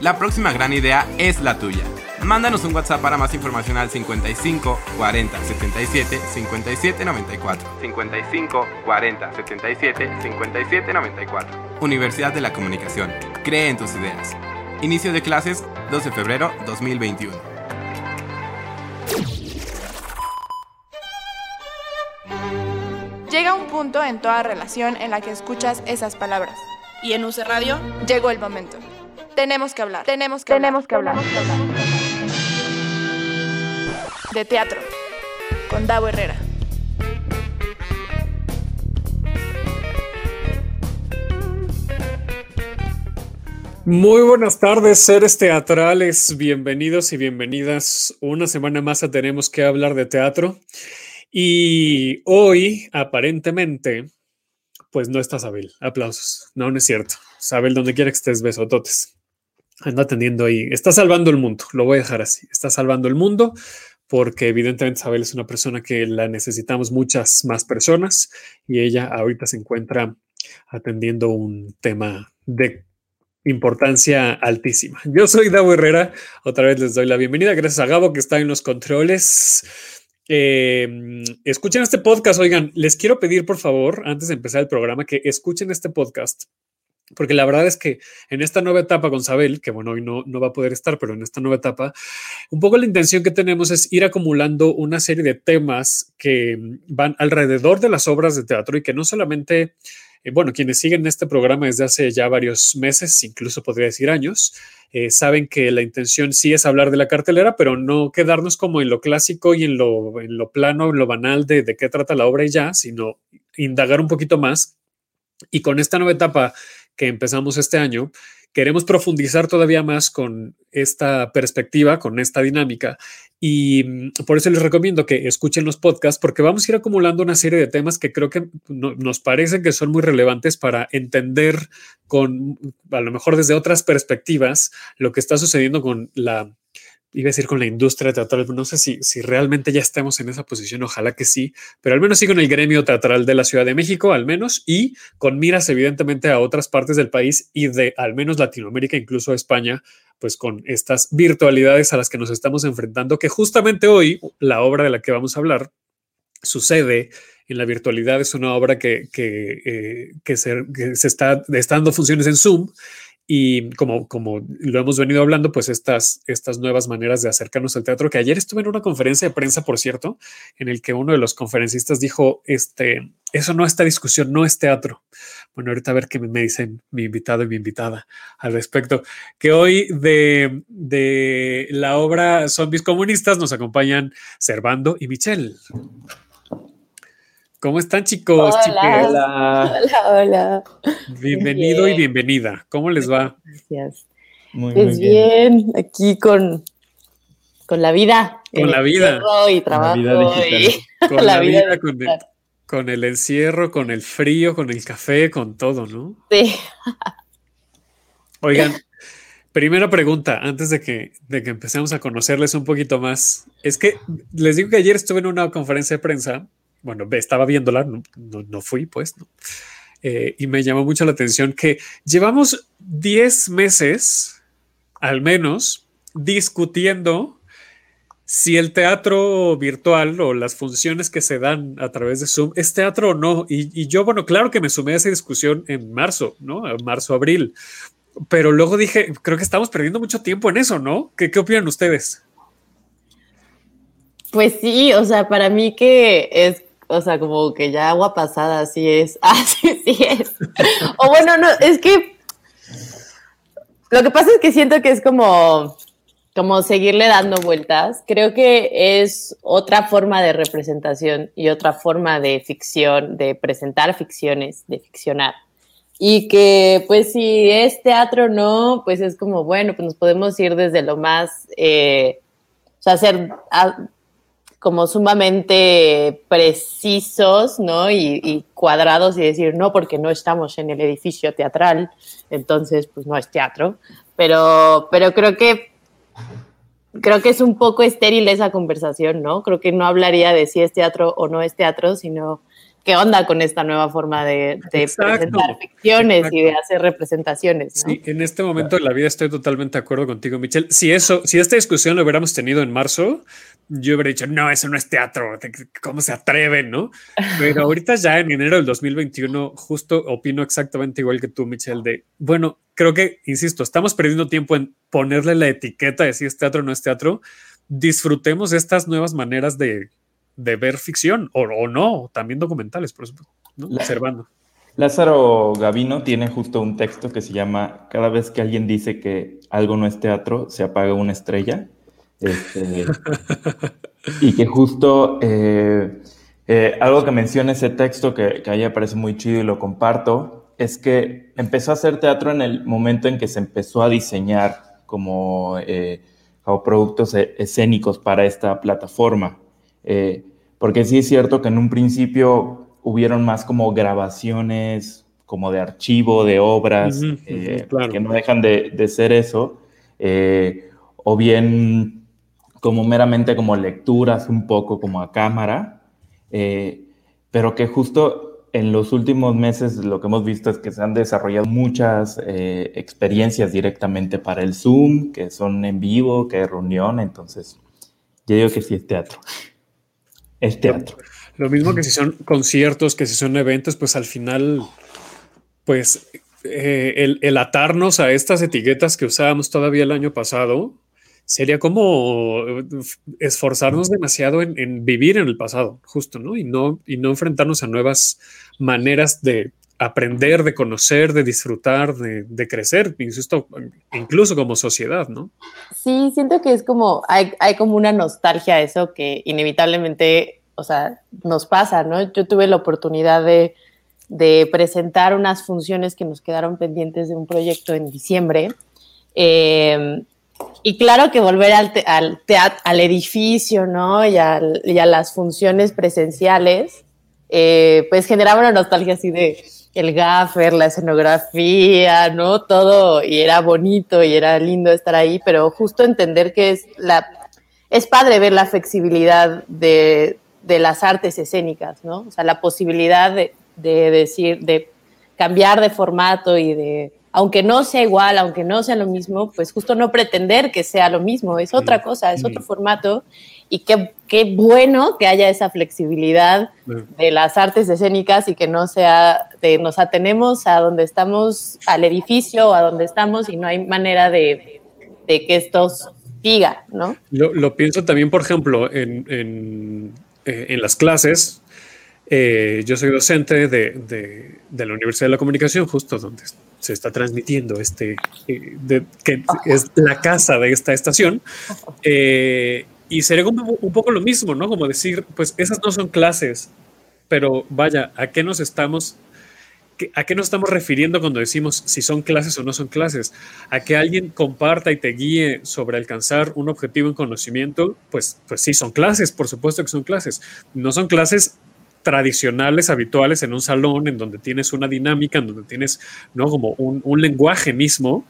La próxima gran idea es la tuya. Mándanos un WhatsApp para más información al 55 40 77 57 94. 55 40 77 57 94. Universidad de la Comunicación. Cree en tus ideas. Inicio de clases 12 de febrero 2021. Llega un punto en toda relación en la que escuchas esas palabras. ¿Y en UC Radio? Llegó el momento. Tenemos que hablar. Tenemos que Tenemos hablar. que hablar. De teatro. Con Davo Herrera. Muy buenas tardes, seres teatrales, bienvenidos y bienvenidas. Una semana más a tenemos que hablar de teatro. Y hoy, aparentemente, pues no está Sabel. Aplausos. No, no es cierto. Sabel, donde quiera que estés, besototes. Anda atendiendo ahí. Está salvando el mundo. Lo voy a dejar así. Está salvando el mundo porque evidentemente Sabel es una persona que la necesitamos muchas más personas y ella ahorita se encuentra atendiendo un tema de importancia altísima. Yo soy Davo Herrera, otra vez les doy la bienvenida, gracias a Gabo que está en los controles. Eh, escuchen este podcast, oigan, les quiero pedir por favor, antes de empezar el programa, que escuchen este podcast. Porque la verdad es que en esta nueva etapa con Sabel, que bueno, hoy no, no va a poder estar, pero en esta nueva etapa, un poco la intención que tenemos es ir acumulando una serie de temas que van alrededor de las obras de teatro y que no solamente eh, bueno, quienes siguen este programa desde hace ya varios meses, incluso podría decir años, eh, saben que la intención sí es hablar de la cartelera, pero no quedarnos como en lo clásico y en lo, en lo plano, en lo banal de, de qué trata la obra y ya, sino indagar un poquito más. Y con esta nueva etapa que empezamos este año, queremos profundizar todavía más con esta perspectiva, con esta dinámica. Y mm, por eso les recomiendo que escuchen los podcasts, porque vamos a ir acumulando una serie de temas que creo que no, nos parece que son muy relevantes para entender con, a lo mejor desde otras perspectivas, lo que está sucediendo con la iba a decir con la industria teatral, no sé si, si realmente ya estamos en esa posición, ojalá que sí, pero al menos sí con el gremio teatral de la Ciudad de México, al menos, y con miras evidentemente a otras partes del país y de al menos Latinoamérica, incluso España, pues con estas virtualidades a las que nos estamos enfrentando, que justamente hoy la obra de la que vamos a hablar sucede en la virtualidad, es una obra que, que, eh, que, se, que se está, dando funciones en Zoom y como, como lo hemos venido hablando, pues estas, estas nuevas maneras de acercarnos al teatro, que ayer estuve en una conferencia de prensa, por cierto, en el que uno de los conferencistas dijo, este, eso no está discusión, no es teatro. Bueno, ahorita a ver qué me dicen mi invitado y mi invitada al respecto. Que hoy de, de la obra Zombies Comunistas nos acompañan Servando y Michelle. ¿Cómo están chicos? Hola, hola, hola, hola. Bienvenido bien. y bienvenida. ¿Cómo les va? Gracias. Muy, pues muy bien. bien. aquí con, con la vida. Con la vida. Y trabajo. Con la vida, y... con, la vida, vida con, el, con, el, encierro, con el frío, con el café, con todo, ¿no? Sí. Oigan, primera pregunta, antes de que, de que empecemos a conocerles un poquito más. Es que les digo que ayer estuve en una conferencia de prensa bueno, estaba viéndola, no, no, fui, pues, ¿no? Eh, y me llamó mucho la atención que llevamos 10 meses, al menos, discutiendo si el teatro virtual o las funciones que se dan a través de Zoom es teatro o no. Y, y yo, bueno, claro que me sumé a esa discusión en marzo, ¿no? Marzo, abril. Pero luego dije, creo que estamos perdiendo mucho tiempo en eso, ¿no? ¿Qué, qué opinan ustedes? Pues sí, o sea, para mí que es o sea, como que ya agua pasada, así es, así sí es. o bueno, no, es que lo que pasa es que siento que es como, como seguirle dando vueltas. Creo que es otra forma de representación y otra forma de ficción, de presentar ficciones, de ficcionar. Y que, pues, si es teatro o no, pues es como, bueno, pues nos podemos ir desde lo más, eh, o sea, hacer, como sumamente precisos, ¿no? Y, cuadrados y decir, no, porque no estamos en el edificio teatral, entonces pues no es teatro. Pero, pero creo que creo que es un poco estéril esa conversación, ¿no? Creo que no hablaría de si es teatro o no es teatro, sino qué onda con esta nueva forma de, presentar ficciones y de hacer representaciones. Sí, en este momento de la vida estoy totalmente de acuerdo contigo, Michelle. Si eso, si esta discusión lo hubiéramos tenido en marzo, yo hubiera dicho, no, eso no es teatro, ¿cómo se atreven, no? Pero ahorita ya en enero del 2021, justo opino exactamente igual que tú, Michelle, de, bueno, creo que, insisto, estamos perdiendo tiempo en ponerle la etiqueta de si es teatro o no es teatro. Disfrutemos estas nuevas maneras de de ver ficción o, no, también documentales, por supuesto, ¿no? observando. Lázaro Gavino tiene justo un texto que se llama Cada vez que alguien dice que algo no es teatro, se apaga una estrella. Este, y que justo eh, eh, algo que menciona ese texto que, que a ella parece muy chido y lo comparto, es que empezó a hacer teatro en el momento en que se empezó a diseñar como, eh, como productos e-, escénicos para esta plataforma. Eh, porque sí es cierto que en un principio hubieron más como grabaciones, como de archivo, de obras, eh, que no dejan de, ser eso, eh, o bien como meramente como lecturas un poco como a cámara, pero que justo en los últimos meses lo que hemos visto es que se han desarrollado muchas experiencias directamente para el Zoom, que son en vivo, que es reunión, entonces yo digo que sí es teatro el teatro. Lo mismo que si son conciertos, que si son eventos, pues al final, pues eh, el, atarnos a estas etiquetas que usábamos todavía el año pasado sería como esforzarnos demasiado en, vivir en el pasado, justo, ¿no? Y no, y no enfrentarnos a nuevas maneras de aprender, de conocer, de disfrutar, de, de, crecer, insisto, incluso como sociedad, ¿no? Sí, siento que es como, hay, hay como una nostalgia a eso que inevitablemente, o sea, nos pasa, ¿no? Yo tuve la oportunidad de, presentar unas funciones que nos quedaron pendientes de un proyecto en diciembre. Eh, y claro que volver al, al, al edificio, ¿no? Y, y, a las funciones presenciales, eh, pues generaba una nostalgia así de, el gaffer, la escenografía, ¿no? Todo, y era bonito y era lindo estar ahí, pero justo entender que es la, es padre ver la flexibilidad de, de las artes escénicas, ¿no? O sea, la posibilidad de, de decir, de cambiar de formato y de, aunque no sea igual, aunque no sea lo mismo, pues justo no pretender que sea lo mismo, es otra cosa, es otro formato y qué, qué, bueno que haya esa flexibilidad de las artes escénicas y que no sea de nos atenemos a donde estamos, al edificio, a donde estamos y no hay manera de, de que esto siga, ¿no? Lo, lo, pienso también, por ejemplo, en, en, eh, en las clases. Eh, yo soy docente de, de, de, la Universidad de la Comunicación, justo donde se está transmitiendo este, eh, de, que es la casa de esta estación. Eh, y sería como un poco lo mismo, ¿no? Como decir, pues esas no son clases, pero vaya, ¿a qué nos estamos ¿A qué nos estamos refiriendo cuando decimos si son clases o no son clases? A que alguien comparta y te guíe sobre alcanzar un objetivo en conocimiento, pues, pues sí, son clases, por supuesto que son clases. No son clases tradicionales, habituales en un salón, en donde tienes una dinámica, en donde tienes, ¿no? Como un, un lenguaje mismo,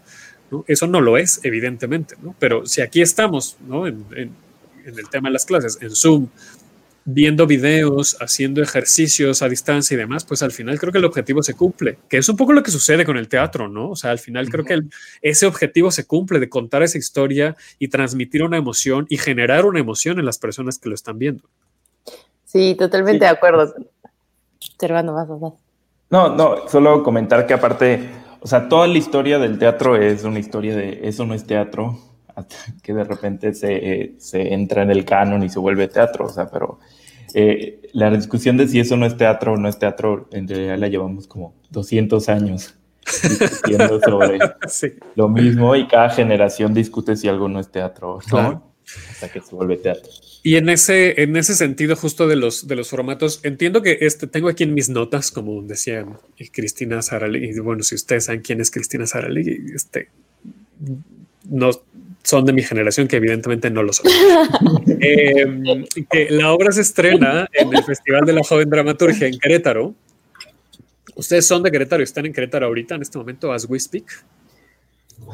¿no? Eso no lo es, evidentemente, ¿no? Pero si aquí estamos, ¿no? En, en, en el tema de las clases, en Zoom, viendo videos, haciendo ejercicios a distancia y demás, pues al final creo que el objetivo se cumple, que es un poco lo que sucede con el teatro, ¿no? O sea, al final creo que el, ese objetivo se cumple de contar esa historia y transmitir una emoción y generar una emoción en las personas que lo están viendo. Sí, totalmente de acuerdo. Servando, vas, vas. No, no, solo comentar que aparte, o sea, toda la historia del teatro es una historia de eso no es teatro, que de repente se, se, entra en el canon y se vuelve teatro, o sea, pero eh, la discusión de si eso no es teatro o no es teatro, en realidad la llevamos como 200 años discutiendo sobre lo mismo y cada generación discute si algo no es teatro o no, hasta que se vuelve teatro. Y en ese, en ese sentido, justo de los, de los formatos, entiendo que este, tengo aquí en mis notas, como decía Cristina Sarali, y bueno, si ustedes saben quién es Cristina Sarali, este, nos son de mi generación, que evidentemente no lo son. Que la obra se estrena en el Festival de la Joven Dramaturgia en Querétaro. ¿Ustedes son de Querétaro y están en Querétaro ahorita, en este momento, as we speak?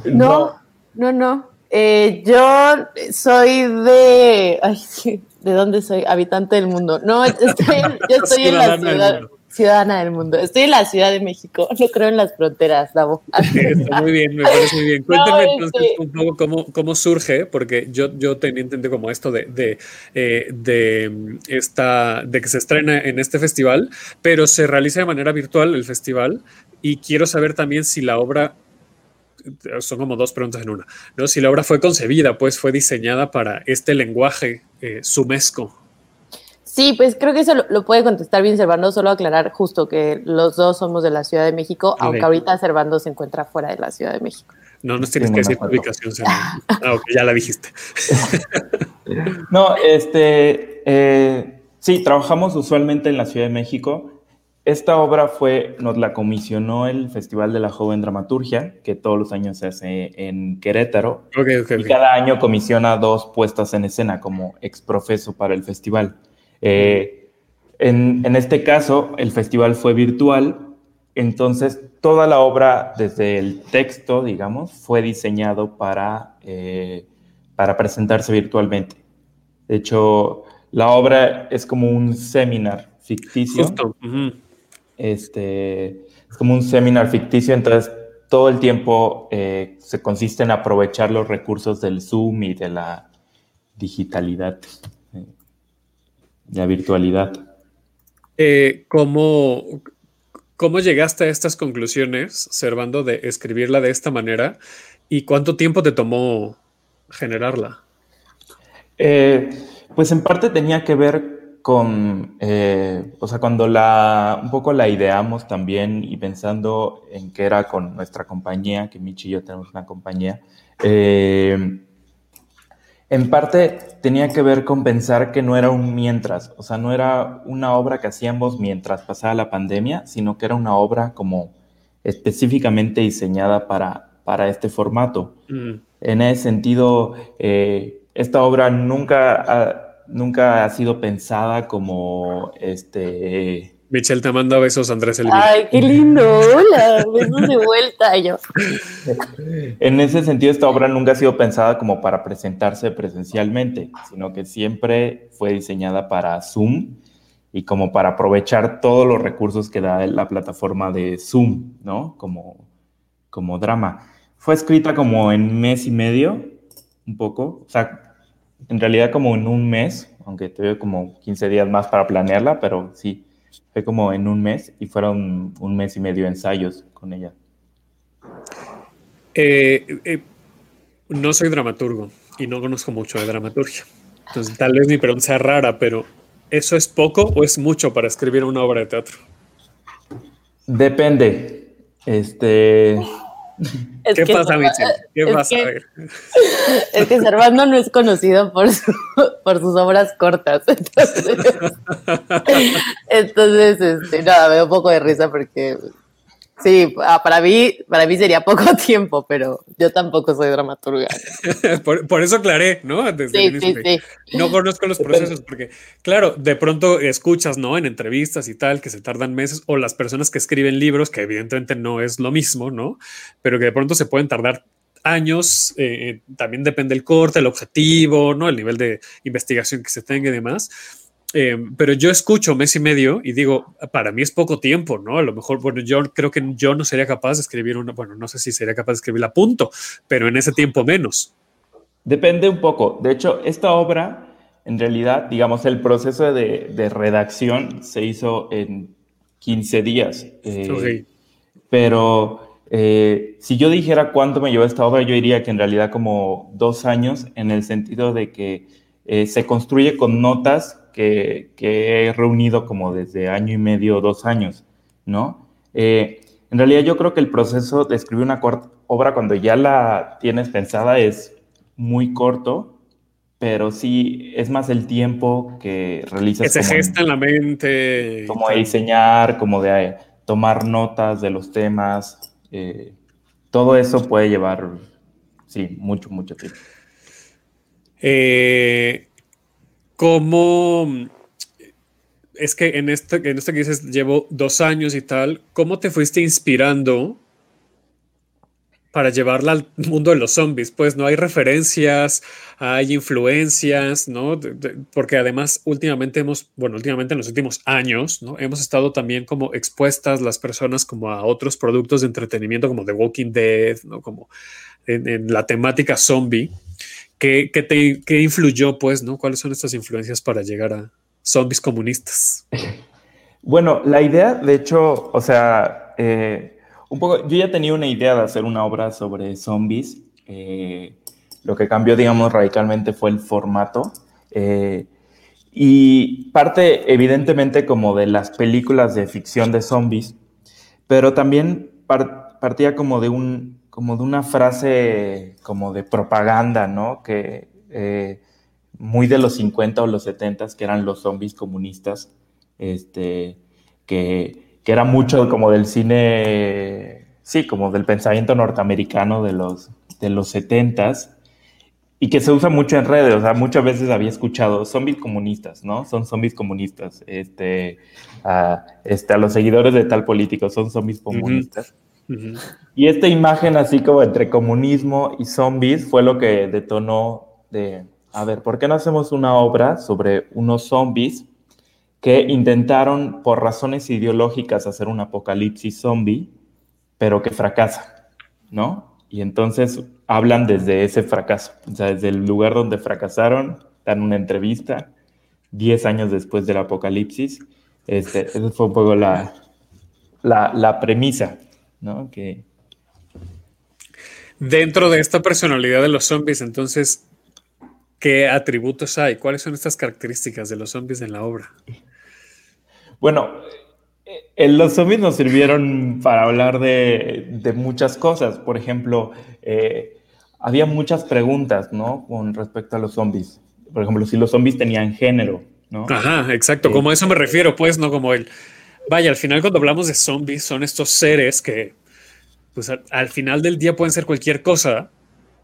No, no, no. Eh, yo soy de. Ay, ¿De dónde soy? Habitante del mundo. No, estoy, yo estoy en la ciudad ciudadana del mundo. Estoy en la Ciudad de México, no creo en las fronteras, Davo. muy bien, me parece muy bien. Cuéntame entonces un poco cómo, cómo, surge, porque yo, yo tenía entendido como esto de, de, eh, de, esta, de que se estrena en este festival, pero se realiza de manera virtual el festival y quiero saber también si la obra son como dos preguntas en una, ¿no? Si la obra fue concebida, pues fue diseñada para este lenguaje eh, sumesco Sí, pues creo que eso lo, puede contestar bien Servando, solo aclarar justo que los dos somos de la Ciudad de México, aunque ahorita Servando se encuentra fuera de la Ciudad de México. No nos tienes que decir tu ubicación, ah, ya la dijiste. no, este, eh, sí, trabajamos usualmente en la Ciudad de México. Esta obra fue, nos la comisionó el Festival de la Joven Dramaturgia, que todos los años se hace en Querétaro. y cada año comisiona dos puestas en escena como exprofeso para el festival. Eh, en, este caso, el festival fue virtual, entonces toda la obra, desde el texto, digamos, fue diseñado para, eh, para presentarse virtualmente. De hecho, la obra es como un seminar ficticio. este, es como un seminar ficticio, entonces todo el tiempo eh, se consiste en aprovechar los recursos del Zoom y de la digitalidad la virtualidad. Eh, ¿cómo, ¿Cómo llegaste a estas conclusiones, Servando, de escribirla de esta manera? ¿Y cuánto tiempo te tomó generarla? Eh, pues en parte tenía que ver con, eh, o sea, cuando la, un poco la ideamos también y pensando en que era con nuestra compañía, que Michi y yo tenemos una compañía, eh, en parte tenía que ver con pensar que no era un mientras, o sea, no era una obra que hacíamos mientras pasaba la pandemia, sino que era una obra como específicamente diseñada para, para este formato. Mm. En ese sentido, eh, esta obra nunca ha, nunca ha sido pensada como este Michelle te manda besos, Andrés Elvira. Ay, qué lindo. Hola, besos de vuelta. Yo. En ese sentido, esta obra nunca ha sido pensada como para presentarse presencialmente, sino que siempre fue diseñada para Zoom y como para aprovechar todos los recursos que da la plataforma de Zoom, ¿no? Como, como drama. Fue escrita como en mes y medio, un poco. O sea, en realidad como en un mes, aunque tuve como 15 días más para planearla, pero sí fue como en un mes y fueron un mes y medio ensayos con ella. Eh, eh, no soy dramaturgo y no conozco mucho de dramaturgia. Entonces, tal vez mi pregunta sea rara, pero ¿eso es poco o es mucho para escribir una obra de teatro? Depende. Este. ¿Qué pasa, Michelle? ¿Qué pasa? es que Servando no es conocido por, por sus obras cortas. Entonces, este, nada, me da un poco de risa porque Sí, ah, para mí, para mí sería poco tiempo, pero yo tampoco soy dramaturga. por, eso aclaré, ¿no? sí, sí, sí. No conozco los procesos porque, claro, de pronto escuchas, ¿no? En entrevistas y tal, que se tardan meses, o las personas que escriben libros, que evidentemente no es lo mismo, ¿no? Pero que de pronto se pueden tardar años, eh, eh, también depende el corte, el objetivo, ¿no? El nivel de investigación que se tenga y demás eh, pero yo escucho mes y medio y digo, para mí es poco tiempo, ¿no? A lo mejor, bueno, yo creo que yo no sería capaz de escribir una, bueno, no sé si sería capaz de escribirla a punto, pero en ese tiempo menos. Depende un poco. De hecho, esta obra, en realidad, digamos, el proceso de, redacción se hizo en 15 días. Eh, pero eh, si yo dijera cuánto me llevó esta obra, yo diría que en realidad como dos años, en el sentido de que se construye con notas que, he reunido como desde año y medio, dos años, ¿no? Eh, en realidad yo creo que el proceso de escribir una obra cuando ya la tienes pensada es muy corto, pero sí es más el tiempo que realizas. Que se gesta en la mente. Como de diseñar, como de eh, tomar notas de los temas. Eh, todo eso puede llevar, sí, mucho, mucho tiempo. Eh, ¿Cómo es que en esto, en esto que dices, llevo dos años y tal, ¿cómo te fuiste inspirando para llevarla al mundo de los zombies? Pues no hay referencias, hay influencias, ¿no? porque además últimamente hemos, bueno, últimamente en los últimos años, ¿no? Hemos estado también como expuestas las personas como a otros productos de entretenimiento como The Walking Dead, ¿no? Como en, la temática zombie. ¿Qué, te, ¿Qué influyó, pues, ¿no? ¿Cuáles son estas influencias para llegar a, zombies comunistas. Bueno, la idea, de hecho, o sea, eh, un poco, yo ya tenía una idea de hacer una obra sobre zombies. Eh, lo que cambió, digamos, radicalmente fue el formato. Eh, y parte, evidentemente, como de las películas de ficción de zombies, pero también partía como de, un, como de una frase como de propaganda, ¿no? Que muy de los 50 o los 70 que eran los zombies comunistas, este, que, que, era mucho como del cine, sí, como del pensamiento norteamericano de los, de los 70 y que se usa mucho en redes, o sea, muchas veces había escuchado zombies comunistas, ¿no? Son zombies comunistas, este, a, este, a los seguidores de tal político son zombies comunistas. Y esta imagen así como entre comunismo y zombies fue lo que detonó de, a ver, ¿por qué no hacemos una obra sobre unos zombies que intentaron por razones ideológicas hacer un apocalipsis zombie, pero que fracasa, ¿no? Y entonces hablan desde ese fracaso, o sea, desde el lugar donde fracasaron, dan una entrevista 10 años después del apocalipsis. Este, esa fue un poco la, la, la premisa, ¿no? Que... Dentro de esta personalidad de los zombies, entonces, ¿Qué atributos hay? ¿Cuáles son estas características de los zombies en la obra? Bueno, eh, los zombies nos sirvieron para hablar de, muchas cosas. Por ejemplo, eh, había muchas preguntas, ¿no? Con respecto a los zombies. Por ejemplo, si los zombies tenían género, ¿no? Ajá, exacto. Como a eso me eh, refiero, pues, ¿no? Como el... Vaya, al final cuando hablamos de zombies son estos seres que, pues, al final del día pueden ser cualquier cosa,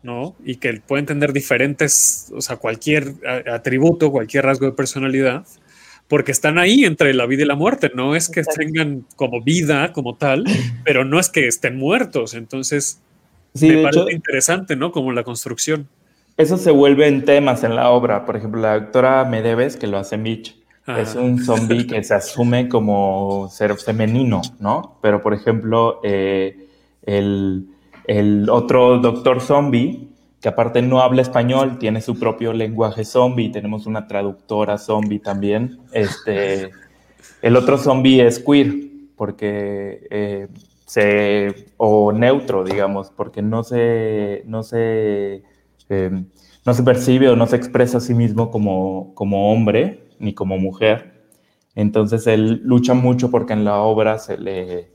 ¿no? Y que pueden tener diferentes, o sea, cualquier atributo, cualquier rasgo de personalidad, porque están ahí entre la vida y la muerte. No es que tengan como vida como tal, pero no es que estén muertos. Entonces, me parece interesante, ¿no? Como la construcción. Eso se vuelve en temas en la obra. Por ejemplo, la doctora Medeves, que lo hace Mitch, es un zombie que se asume como ser femenino, ¿no? Pero, por ejemplo, eh, el el otro doctor zombie, que aparte no habla español, tiene su propio lenguaje zombie, tenemos una traductora zombie también. Este, el otro zombie es queer, porque eh, se, o neutro, digamos, porque no se, no se, em, no se percibe o no se expresa a sí mismo como, como hombre ni como mujer. Entonces él lucha mucho porque en la obra se le,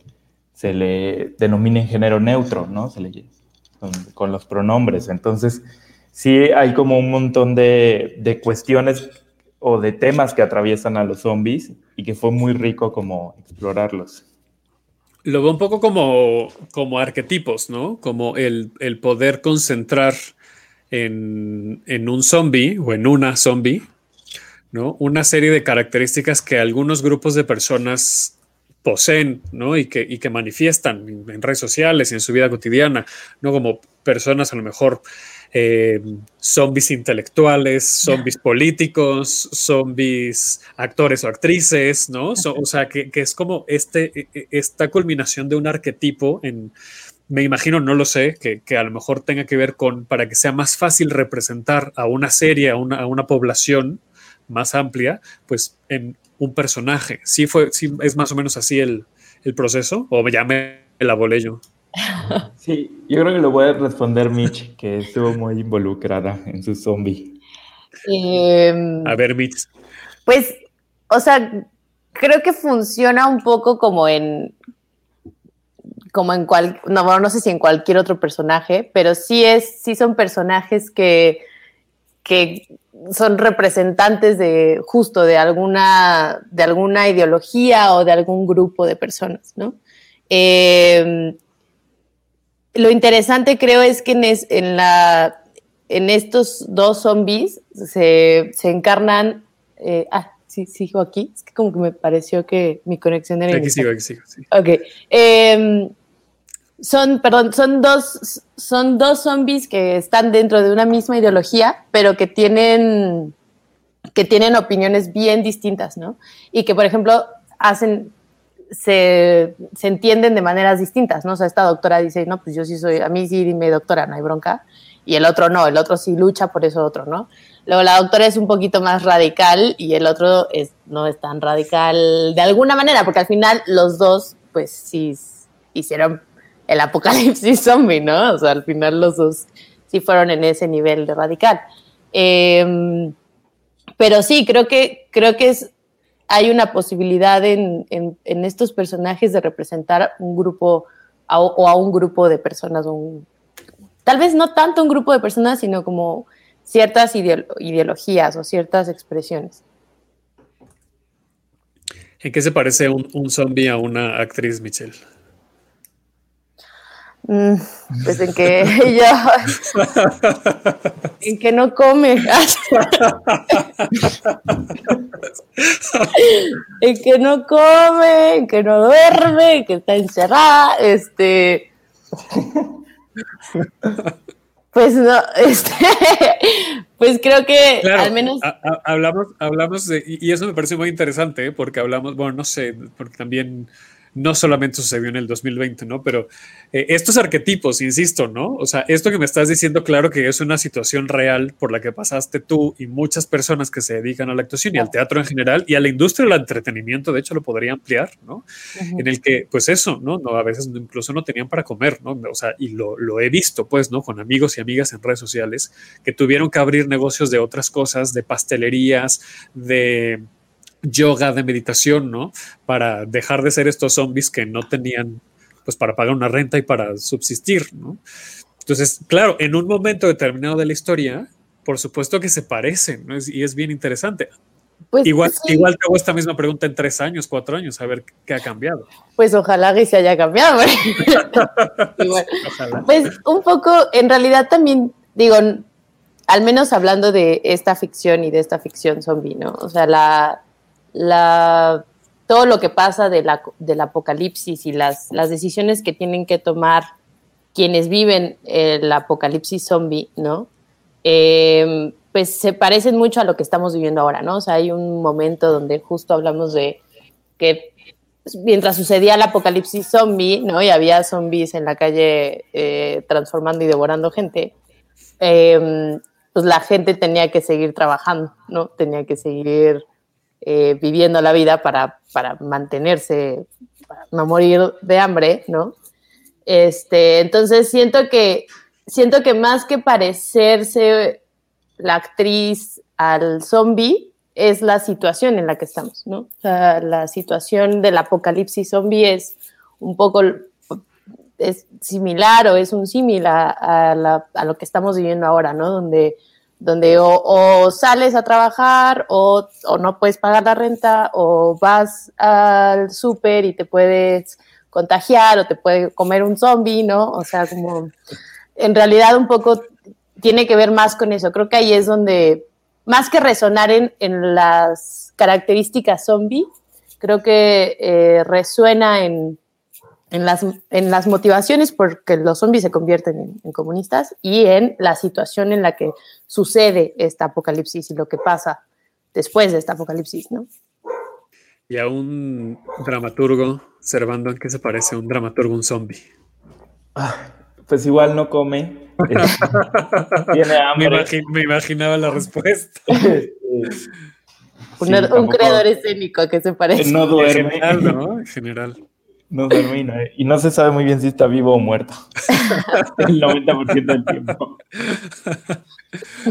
se le denomina en género neutro, ¿no? Se le, con, los pronombres. Entonces, sí hay como un montón de, cuestiones o de temas que atraviesan a los zombies y que fue muy rico como explorarlos. Lo veo un poco como, como arquetipos, ¿no? Como el, poder concentrar en, en, un zombie o en una zombie, ¿no? Una serie de características que algunos grupos de personas poseen, ¿no? Y que, y que manifiestan en redes sociales y en su vida cotidiana, ¿no? Como personas a lo mejor eh, zombies intelectuales, zombies políticos, zombies actores o actrices, ¿no? o sea, que, es como este, e, e, esta culminación de un arquetipo en, me imagino, no lo sé, que, que, a lo mejor tenga que ver con, para que sea más fácil representar a una serie, a una, a una población más amplia, pues en un personaje. ¿Sí, fue, sí es más o menos así el, proceso? ¿O ya me la volé yo? Sí, yo creo que lo voy a responder Mitch, que estuvo muy involucrada en su zombie. Em, a ver, Mitch. Pues, o sea, creo que funciona un poco como en como en cual, no, no sé si en cualquier otro personaje, pero sí es, sí son personajes que, que son representantes de justo de alguna, de alguna ideología o de algún grupo de personas, ¿no? Em, lo interesante creo es que en, la, en estos dos zombies se, se encarnan. Eh, ah, sí, sigo aquí. Es que como que me pareció que mi conexión era. Aquí sigo, aquí sigo. Sí. Ok. Eh, son, perdón, son dos, son dos zombies que están dentro de una misma ideología, pero que tienen, que tienen opiniones bien distintas, ¿no? Y que, por ejemplo, hacen, se, se, entienden de maneras distintas, ¿no? O sea, esta doctora dice, no, pues yo sí soy, a mí sí dime doctora, no hay bronca, y el otro no, el otro sí lucha por eso otro, ¿no? Luego la doctora es un poquito más radical y el otro es, no es tan radical de alguna manera, porque al final los dos, pues sí, hicieron el apocalipsis zombie, ¿no? O sea, al final los dos sí fueron en ese nivel de radical. Eh, pero sí, creo que, creo que es, hay una posibilidad en, en, estos personajes de representar un grupo o a un grupo de personas, un, tal vez no tanto un grupo de personas, sino como ciertas ideolo ideologías o ciertas expresiones. ¿En qué se parece un, un zombie a una actriz, Michelle? Mm, pues en que ella en que no come en que no come en que no duerme en que está encerrada este pues no este pues creo que claro, al menos a, a, hablamos hablamos de, y eso me parece muy interesante ¿eh? porque hablamos bueno no sé porque también no solamente sucedió en el 2020, ¿no? Pero eh, estos arquetipos, insisto, ¿no? O sea, esto que me estás diciendo, claro que es una situación real por la que pasaste tú y muchas personas que se dedican a la actuación y al teatro en general y a la industria del entretenimiento, de hecho, lo podría ampliar, ¿no? En el que, pues eso, ¿no? no a veces incluso no tenían para comer, ¿no? O sea, y lo, lo he visto, pues, ¿no? Con amigos y amigas en redes sociales que tuvieron que abrir negocios de otras cosas, de pastelerías, de yoga, de meditación, ¿no? Para dejar de ser estos zombies que no tenían, pues, para pagar una renta y para subsistir, ¿no? Entonces, claro, en un momento determinado de la historia, por supuesto que se parecen, ¿no? y es bien interesante. Pues, igual, sí. igual te hago esta misma pregunta en tres años, cuatro años, a ver qué ha cambiado. Pues ojalá que se haya cambiado. Pues un poco, en realidad también, digo, al menos hablando de esta ficción y de esta ficción zombie, ¿no? O sea, la, la, todo lo que pasa de la, del apocalipsis y las, las, decisiones que tienen que tomar quienes viven el apocalipsis zombie, ¿no? Eh, pues se parecen mucho a lo que estamos viviendo ahora, ¿no? O sea, hay un momento donde justo hablamos de que mientras sucedía el apocalipsis zombie, ¿no? Y había zombies en la calle eh, transformando y devorando gente, eh, pues la gente tenía que seguir trabajando, ¿no? Tenía que seguir eh, viviendo la vida para, para mantenerse, para no morir de hambre, ¿no? Este, entonces siento que, siento que más que parecerse la actriz al zombie, es la situación en la que estamos, ¿no? O sea, la situación del apocalipsis zombie es un poco es similar o es un símil a, a, lo que estamos viviendo ahora, ¿no? Donde donde o, o sales a trabajar o, o, no puedes pagar la renta o vas al súper y te puedes contagiar o te puede comer un zombie, ¿no? O sea, como en realidad un poco tiene que ver más con eso. Creo que ahí es donde, más que resonar en, en las características zombie, creo que eh, resuena en, en las, en las motivaciones porque los zombies se convierten en, en, comunistas y en la situación en la que sucede esta apocalipsis y lo que pasa después de esta apocalipsis, ¿no? Y a un dramaturgo, Servando, ¿en qué se parece un dramaturgo un zombie? Ah, pues igual no come. Tiene hambre. Me, imagin me, imaginaba la respuesta. un, sí, un creador escénico a qué se parece. No duerme. En general, ¿no? En general. No termina. Y no se sabe muy bien si está vivo o muerto. El 90% del tiempo.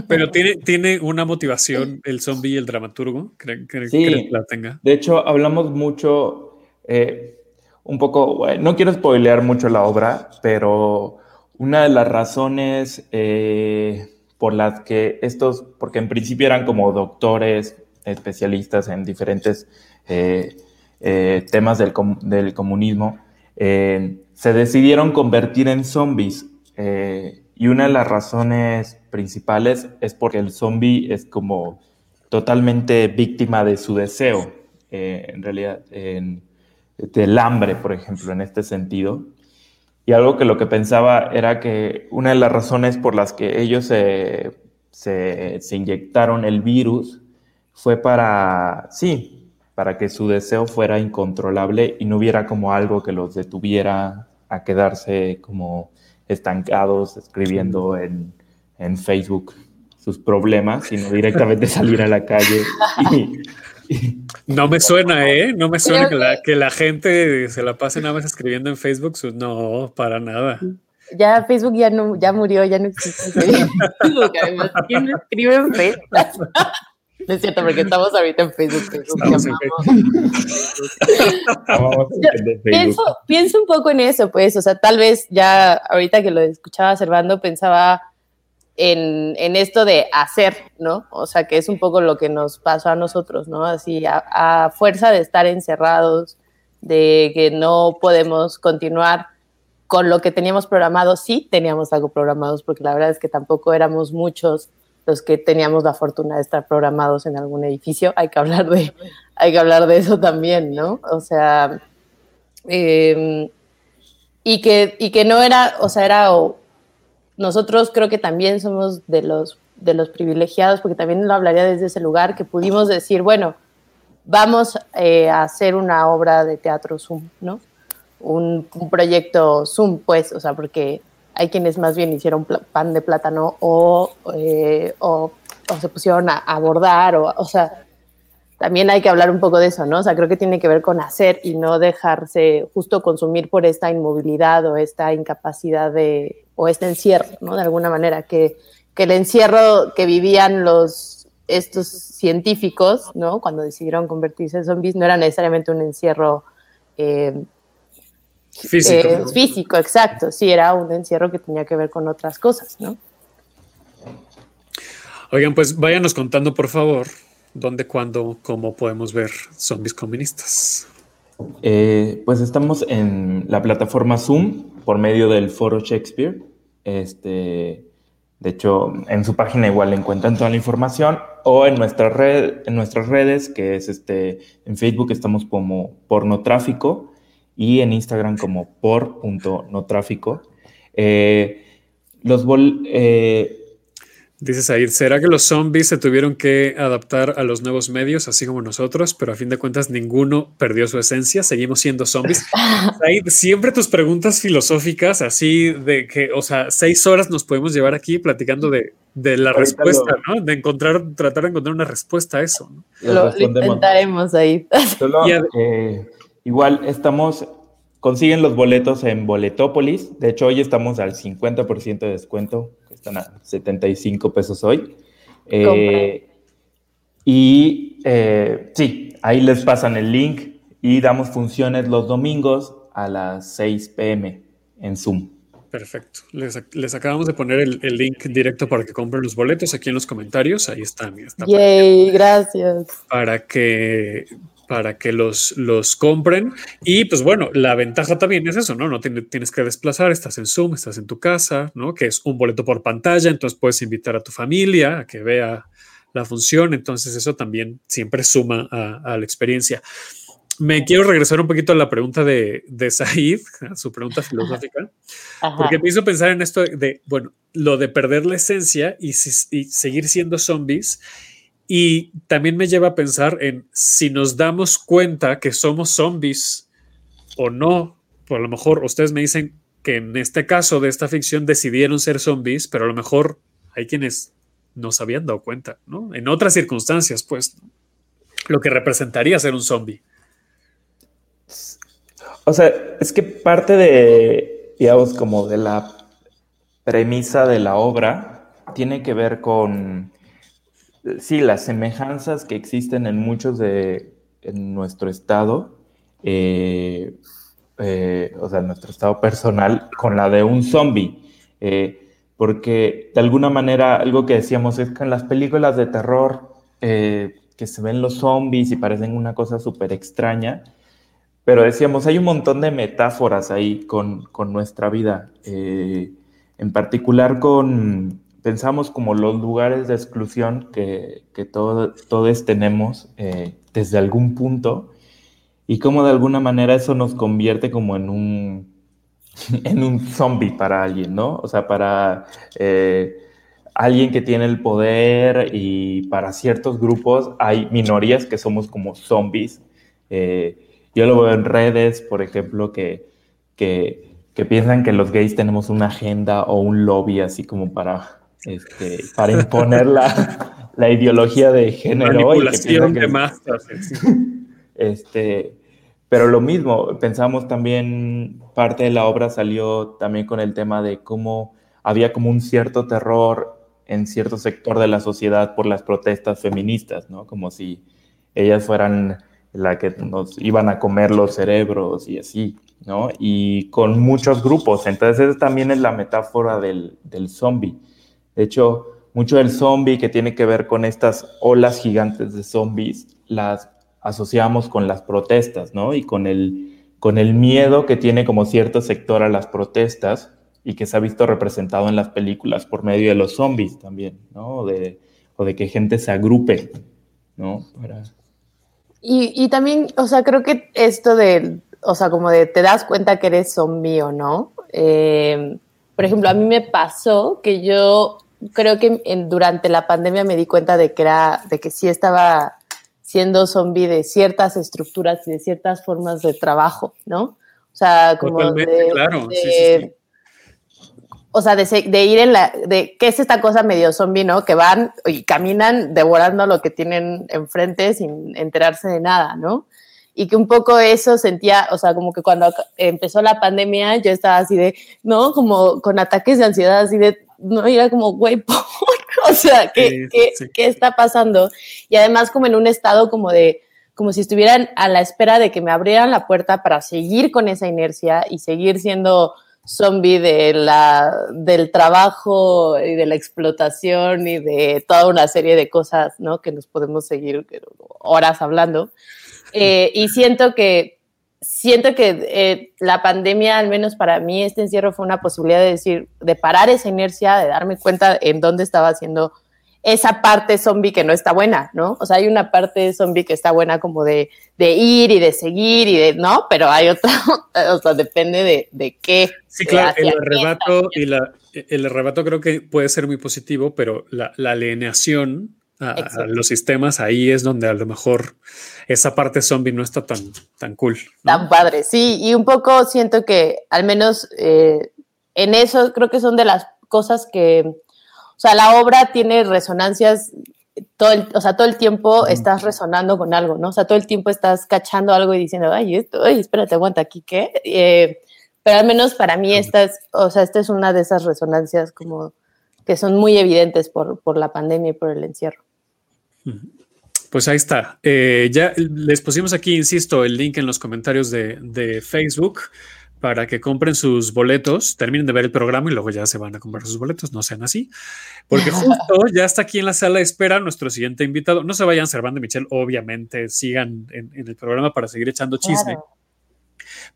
Pero tiene, tiene una motivación el zombie y el dramaturgo. ¿Creen, creen, sí. que la tenga? De hecho, hablamos mucho, eh, un poco, bueno, no quiero spoilear mucho la obra, pero una de las razones eh, por las que estos, porque en principio eran como doctores, especialistas en diferentes eh, eh, temas del, com del comunismo, eh, se decidieron convertir en zombies. Eh, y una de las razones principales es porque el zombie es como totalmente víctima de su deseo, eh, en realidad, del hambre, por ejemplo, en este sentido. Y algo que lo que pensaba era que una de las razones por las que ellos se, se, se inyectaron el virus fue para, sí, para que su deseo fuera incontrolable y no hubiera como algo que los detuviera a quedarse como estancados escribiendo en, en Facebook sus problemas, sino directamente salir a la calle y, no me suena, ¿eh? No me suena que la, que la, gente se la pase nada más escribiendo en Facebook. No, para nada. Ya Facebook ya no, ya murió, ya no existe Facebook. Además, ¿quién escribe en Facebook? No es cierto, porque estamos ahorita en Facebook. pienso, pienso un poco en eso, pues, o sea, tal vez ya ahorita que lo escuchaba observando, pensaba en, en, esto de hacer, ¿no? O sea, que es un poco lo que nos pasó a nosotros, ¿no? Así, a, fuerza de estar encerrados, de que no podemos continuar con lo que teníamos programado, sí teníamos algo programados, porque la verdad es que tampoco éramos muchos los que teníamos la fortuna de estar programados en algún edificio, hay que hablar de, hay que hablar de eso también, ¿no? O sea, em, y, que, y que no era, o sea, era, nosotros creo que también somos de los, de los privilegiados, porque también lo hablaría desde ese lugar, que pudimos decir, bueno, vamos eh, a hacer una obra de teatro Zoom, ¿no? Un proyecto Zoom, pues, o sea, porque hay quienes más bien hicieron pan de plátano o, eh, o, se pusieron a, abordar, o, o sea, también hay que hablar un poco de eso, ¿no? O sea, creo que tiene que ver con hacer y no dejarse justo consumir por esta inmovilidad o esta incapacidad de, o este encierro, ¿no? De alguna manera, que, que el encierro que vivían los, estos científicos, ¿no? Cuando decidieron convertirse en zombies, no era necesariamente un encierro eh, Físico. Eh, físico, exacto. Sí, era un encierro que tenía que ver con otras cosas, ¿no? Oigan, pues váyanos contando, por favor, dónde, cuándo, cómo podemos ver zombies comunistas. Eh, pues estamos en la plataforma Zoom por medio del foro Shakespeare. Este, de hecho, en su página igual encuentran toda la información o en, nuestra red, en nuestras redes, que es este, en Facebook estamos como pornotráfico y en Instagram como por.notráfico. Eh, los eh, Dices ahí, ¿será que los zombies se tuvieron que adaptar a los nuevos medios, así como nosotros, pero a fin de cuentas ninguno perdió su esencia? Seguimos siendo zombies. ahí, siempre tus preguntas filosóficas, así de que, o sea, seis horas nos podemos llevar aquí platicando de, de la respuesta, ¿no? De encontrar, tratar de encontrar una respuesta a eso. Lo, intentaremos ahí. Eh, Igual estamos, consiguen los boletos en Boletópolis. De hecho, hoy estamos al 50% de descuento. Están a 75 pesos hoy. Eh, y eh, sí, ahí les pasan el link y damos funciones los domingos a las 6 pm en Zoom. Perfecto. Les, acabamos de poner el, link directo para que compren los boletos aquí en los comentarios. Ahí están. Yay, gracias. Para que para que los, los compren. Y pues bueno, la ventaja también es eso, ¿no? No tienes que desplazar, estás en Zoom, estás en tu casa, ¿no? Que es un boleto por pantalla, entonces puedes invitar a tu familia a que vea la función, entonces eso también siempre suma a, la experiencia. Me quiero regresar un poquito a la pregunta de, de Said, a su pregunta filosófica, porque me hizo pensar en esto de, bueno, lo de perder la esencia y, y seguir siendo zombies y también me lleva a pensar en si nos damos cuenta que somos zombies o no. Por lo mejor ustedes me dicen que en este caso de esta ficción decidieron ser zombies, pero a lo mejor hay quienes no se habían dado cuenta, ¿no? En otras circunstancias, pues, lo que representaría ser un zombie. O sea, es que parte de, digamos, como de la premisa de la obra tiene que ver con sí, las semejanzas que existen en muchos de en nuestro estado, eh, eh, o sea, nuestro estado personal, con la de un zombie. Eh, porque de alguna manera algo que decíamos es que en las películas de terror que se ven los zombies y parecen una cosa súper extraña, pero decíamos, hay un montón de metáforas ahí con, con nuestra vida. en particular con, pensamos como los lugares de exclusión que, que todos tenemos eh, desde algún punto y cómo de alguna manera eso nos convierte como en un, en un zombie para alguien, ¿no? O sea, para eh, alguien que tiene el poder y para ciertos grupos hay minorías que somos como zombies. Eh, yo lo veo en redes, por ejemplo, que, que, que, piensan que los gays tenemos una agenda o un lobby así como para, este, para imponer la, la ideología de género. Manipulación de masas. Este, pero lo mismo, pensamos también, parte de la obra salió también con el tema de cómo había como un cierto terror en cierto sector de la sociedad por las protestas feministas, ¿no? Como si ellas fueran la que nos iban a comer los cerebros y así, ¿no? Y con muchos grupos. Entonces, esa también es la metáfora del, del zombie. De hecho, mucho del zombie que tiene que ver con estas olas gigantes de zombies, las asociamos con las protestas, ¿no? Y con el, con el miedo que tiene como cierto sector a las protestas y que se ha visto representado en las películas por medio de los zombies también, ¿no? O de, o de que gente se agrupe, ¿no? Y, y, también, o sea, creo que esto de, o sea, como de te das cuenta que eres zombie o no. Eh, por ejemplo, a mí me pasó que yo creo que en, durante la pandemia me di cuenta de que era, de que sí estaba siendo zombie de ciertas estructuras y de ciertas formas de trabajo, ¿no? O sea, como de, claro, O sea, de, ir en la, de, ¿qué es esta cosa medio zombie, no? Que van y caminan devorando lo que tienen enfrente sin enterarse de nada, ¿no? Y que un poco eso sentía, o sea, como que cuando empezó la pandemia yo estaba así de, ¿no? Como con ataques de ansiedad, así de, no, era como, güey, ¿por o sea, ¿qué, ¿qué, está pasando? Y además como en un estado como de, como si estuvieran a la espera de que me abrieran la puerta para seguir con esa inercia y seguir siendo zombie de la, del trabajo y de la explotación y de toda una serie de cosas, ¿no? Que nos podemos seguir horas hablando. Eh, y siento que siento que eh, la pandemia, al menos para mí, este encierro fue una posibilidad de decir, de parar esa inercia, de darme cuenta en dónde estaba haciendo esa parte zombie que no está buena, ¿no? O sea, hay una parte zombie que está buena como de, de ir y de seguir y de, ¿no? Pero hay otra, o sea, depende de, de qué. Sí, claro, el arrebato y la, el arrebato creo que puede ser muy positivo, pero la, la alienación a, los sistemas, ahí es donde a lo mejor esa parte zombie no está tan, tan cool. Tan padre, sí, y un poco siento que al menos eh, en eso creo que son de las cosas que, o sea, la obra tiene resonancias todo el, o sea, todo el tiempo estás resonando con algo, ¿no? O sea, todo el tiempo estás cachando algo y diciendo, ay, esto, ay, espérate, aguanta aquí, ¿qué? Eh, pero al menos para mí esta es, o sea, esta es una de esas resonancias como que son muy evidentes por, por la pandemia y por el encierro. Pues ahí está. Eh, ya les pusimos aquí, insisto, el link en los comentarios de, Facebook para que compren sus boletos, terminen de ver el programa y luego ya se van a comprar sus boletos, no sean así, porque justo ya está aquí en la sala de espera nuestro siguiente invitado. No se vayan, Servando Michelle, obviamente sigan en, el programa para seguir echando chisme.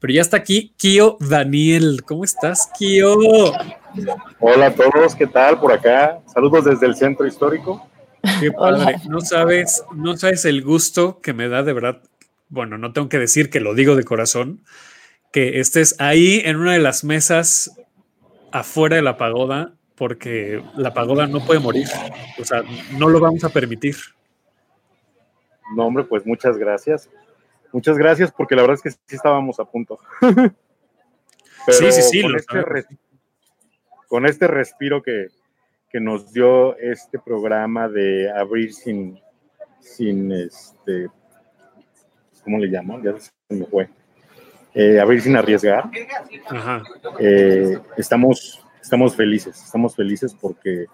Pero ya está aquí Kio Daniel. ¿Cómo estás, Kio? Hola a todos, ¿qué tal por acá? Saludos desde el centro histórico. Qué padre. No sabes, no sabes el gusto que me da de verdad. Bueno, no tengo que decir que lo digo de corazón, que estés ahí en una de las mesas afuera de la pagoda, porque la pagoda no puede morir. O sea, no lo vamos a permitir. No, hombre, pues muchas gracias. Muchas gracias, porque la verdad es que sí estábamos a punto. sí, sí, sí. Con, este, con este respiro que, que nos dio este programa de abrir sin, sin este, ¿cómo le llaman? Ya se me fue. Eh, abrir sin arriesgar. Eh, estamos, estamos felices, estamos felices porque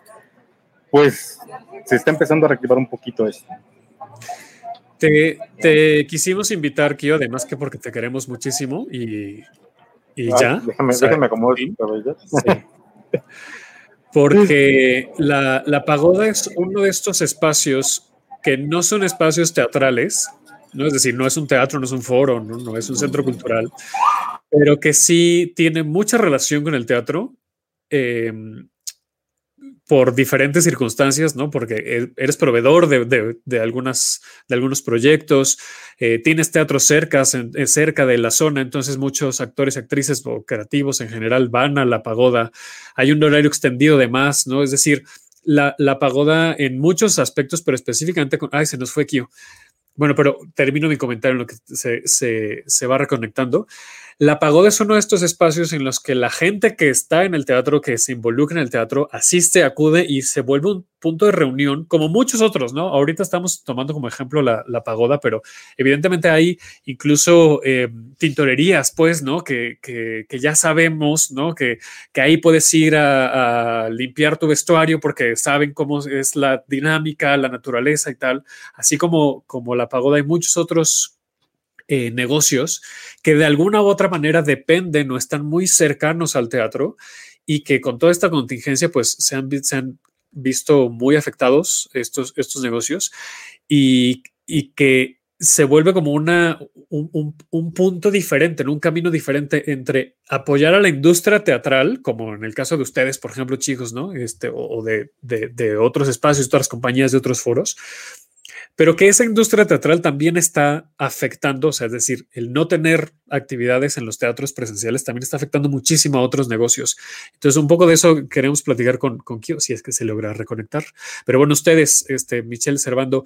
pues se está empezando a reactivar un poquito esto. Te, te quisimos invitar, Kio, además que porque te queremos muchísimo y, y ya. Déjame, déjame acomodar. Sí porque la, pagoda es uno de estos espacios que no son espacios teatrales, ¿no? es decir, no es un teatro, no es un foro, no, no es un centro cultural, pero que sí tiene mucha relación con el teatro em, por diferentes circunstancias, ¿no? Porque e, eres proveedor de, algunas, de algunos proyectos, eh, tienes teatro cerca, eh, cerca de la zona, entonces muchos actores, actrices o creativos en general van a la pagoda. Hay un horario extendido de más, ¿no? Es decir, la, pagoda en muchos aspectos, pero específicamente con... Ay, se nos fue Kio. Bueno, pero termino mi comentario en lo que se, se va reconectando. La pagoda es uno de estos espacios en los que la gente que está en el teatro, que se involucra en el teatro, asiste, acude y se vuelve un punto de reunión, como muchos otros, ¿no? Ahorita estamos tomando como ejemplo la, pagoda, pero evidentemente hay incluso eh, tintorerías, pues, ¿no? Que, ya sabemos, ¿no? Que, ahí puedes ir a, a, limpiar tu vestuario porque saben cómo es la dinámica, la naturaleza y tal. Así como, como la pagoda, hay muchos otros eh, negocios que de alguna u otra manera dependen o están muy cercanos al teatro y que con toda esta contingencia pues se han, visto muy afectados estos, estos negocios y, y que se vuelve como una, un, un, punto diferente, en un camino diferente entre apoyar a la industria teatral, como en el caso de ustedes, por ejemplo, chicos, ¿no? Este, o, de, de, de, otros espacios, otras compañías de otros foros, pero que esa industria teatral también está afectando, o sea, es decir, el no tener actividades en los teatros presenciales también está afectando muchísimo a otros negocios. Entonces, un poco de eso queremos platicar con, con Kio, si es que se logra reconectar. Pero bueno, ustedes, este, Michelle Servando,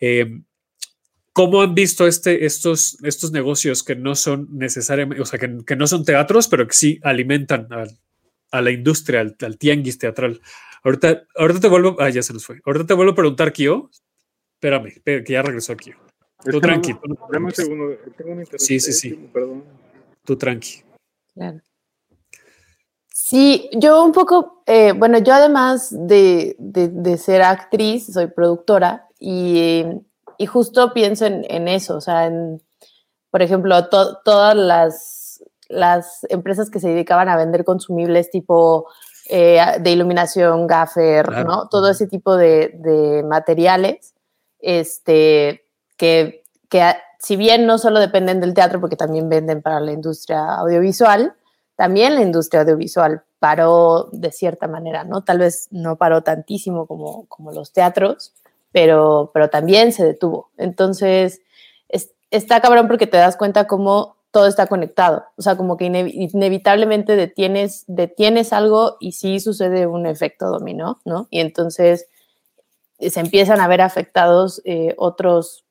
eh, ¿Cómo han visto este, estos, estos negocios que no son necesariamente, o sea, que, que no son teatros, pero que sí alimentan a, la industria, al, al, tianguis teatral? Ahorita, ahorita te vuelvo, ah, ya se nos fue. Ahorita te vuelvo a preguntar, Kio, Espérame, que ya regresó aquí. Tú tranqui. Dame un segundo. Tengo un sí, sí, sí. Perdón. Tú tranqui. Claro. Sí, yo un poco, eh, bueno, yo además de, de, ser actriz, soy productora y, y justo pienso en, en, eso, o sea, en, por ejemplo, todas las, las empresas que se dedicaban a vender consumibles tipo eh, de iluminación, gaffer, ¿no? Todo ese tipo de, de materiales este, que, si bien no solo dependen del teatro, porque también venden para la industria audiovisual, también la industria audiovisual paró de cierta manera, ¿no? Tal vez no paró tantísimo como, como los teatros, pero, pero también se detuvo. Entonces, está cabrón porque te das cuenta cómo todo está conectado. O sea, como que inevitablemente detienes, detienes algo y sí sucede un efecto dominó, ¿no? Y entonces se empiezan a ver afectados eh, otros,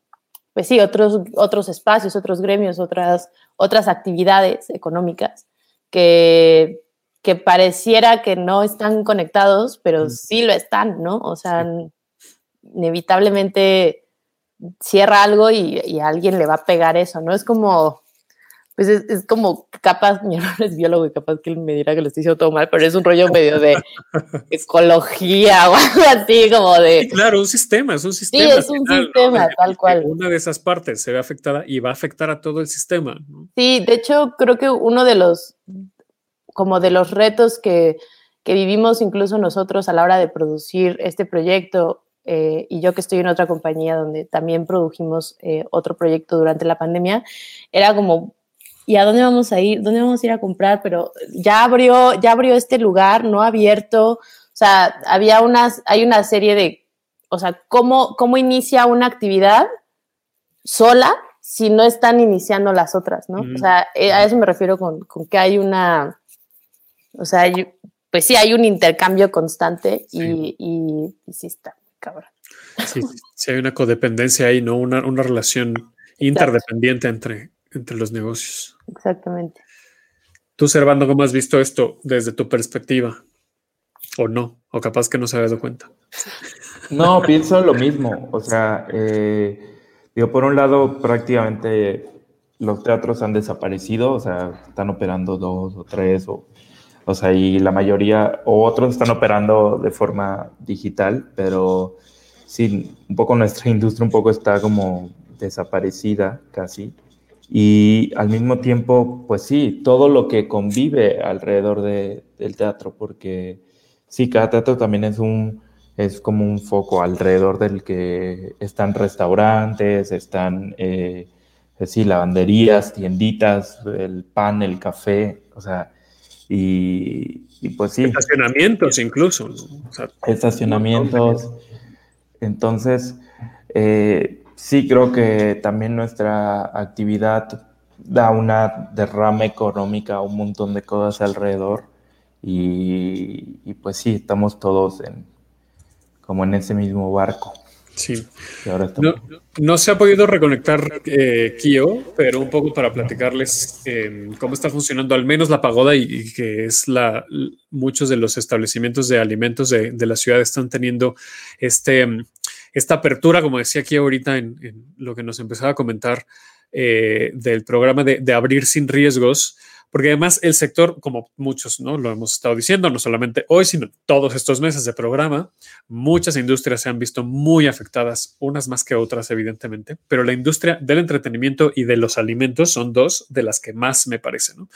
pues sí, otros, otros espacios, otros gremios, otras, otras actividades económicas que, que pareciera que no están conectados, pero sí lo están, ¿no? O sea, inevitablemente cierra algo y, y, a alguien le va a pegar eso, ¿no? Es como, pues es, como capaz, mi hermano es biólogo y capaz que él me dirá que lo estoy diciendo todo mal, pero es un rollo medio de ecología o algo así, como de... claro, un sistema, es un sistema. Sí, es un sistema, tal cual. Una de esas partes se ve afectada y va a afectar a todo el sistema. Sí, de hecho, creo que uno de los, como de los retos que, que vivimos incluso nosotros a la hora de producir este proyecto eh, y yo que estoy en otra compañía donde también produjimos eh, otro proyecto durante la pandemia, era como ¿y a dónde vamos a ir? ¿Dónde vamos a ir a comprar? Pero ya abrió, ya abrió este lugar, no ha abierto. O sea, había unas, hay una serie de, o sea, ¿cómo, cómo inicia una actividad sola si no están iniciando las otras, ¿no? O sea, eh, a eso me refiero con, con que hay una, o sea, pues sí, hay un intercambio constante y, y, sí está, cabrón. Sí, sí, hay una codependencia ahí, ¿no? Una, una relación interdependiente entre, entre los negocios. Exactamente. Tú, Servando, ¿cómo has visto esto desde tu perspectiva? ¿O no? ¿O capaz que no se ha dado cuenta? No, pienso lo mismo. O sea, eh, digo, por un lado, prácticamente los teatros han desaparecido, o sea, están operando dos o tres, o, o sea, y la mayoría, o otros están operando de forma digital, pero sí, un poco nuestra industria un poco está como desaparecida casi y al mismo tiempo, pues sí, todo lo que convive alrededor de, del teatro, porque sí, cada teatro también es un es como un foco alrededor del que están restaurantes, están, eh, sí, lavanderías, tienditas, el pan, el café, o sea, Y, y pues sí. Estacionamientos incluso. O sea, estacionamientos. Entonces, eh, sí creo que también nuestra actividad da una derrama económica a un montón de cosas alrededor. Y, y pues sí, estamos todos en, como en ese mismo barco. Sí. No, se ha podido reconectar eh, Kio, pero un poco para platicarles em, cómo está funcionando al menos la pagoda y, que es la muchos de los establecimientos de alimentos de, la ciudad están teniendo este, em, esta apertura, como decía aquí ahorita en, lo que nos empezaba a comentar eh, del programa de, de abrir sin riesgos porque además el sector, como muchos no lo hemos estado diciendo, no solamente hoy, sino todos estos meses de programa, muchas industrias se han visto muy afectadas, unas más que otras, evidentemente, pero la industria del entretenimiento y de los alimentos son dos de las que más me parecen. ¿no?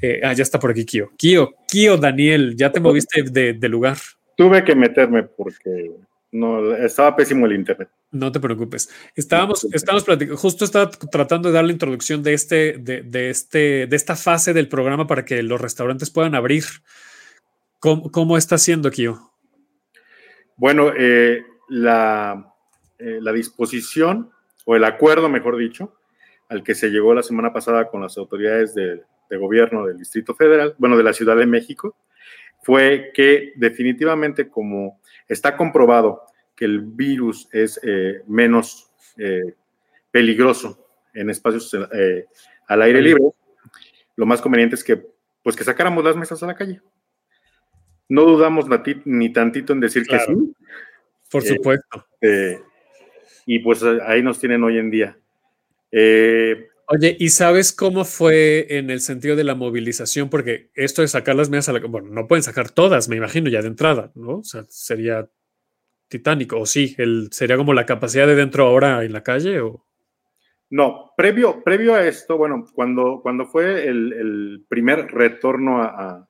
Eh, ah, ya está por aquí Kio. Kio, Kio, Daniel, ya te moviste de, de lugar. Tuve que meterme porque no, estaba pésimo el internet. No te preocupes. Estábamos, estábamos platicando, justo estaba tratando de dar la introducción de este, de, este, de esta fase del programa para que los restaurantes puedan abrir. ¿Cómo, está haciendo, Kio? Bueno, eh, la, eh, la disposición, o el acuerdo, mejor dicho, al que se llegó la semana pasada con las autoridades de, de gobierno del Distrito Federal, bueno, de la Ciudad de México, fue que definitivamente como está comprobado que el virus es eh, menos eh, peligroso en espacios eh, al aire libre, lo más conveniente es que, pues, que sacáramos las mesas a la calle. No dudamos ni tantito en decir que sí. Por supuesto. y pues ahí nos tienen hoy en día. Oye, ¿y sabes cómo fue en el sentido de la movilización? Porque esto de sacar las mesas a la... Bueno, no pueden sacar todas, me imagino, ya de entrada, ¿no? O sea, sería titánico, o sí, el, sería como la capacidad de dentro ahora en la calle o... No, previo, previo a esto, bueno, cuando, cuando fue el, primer retorno a,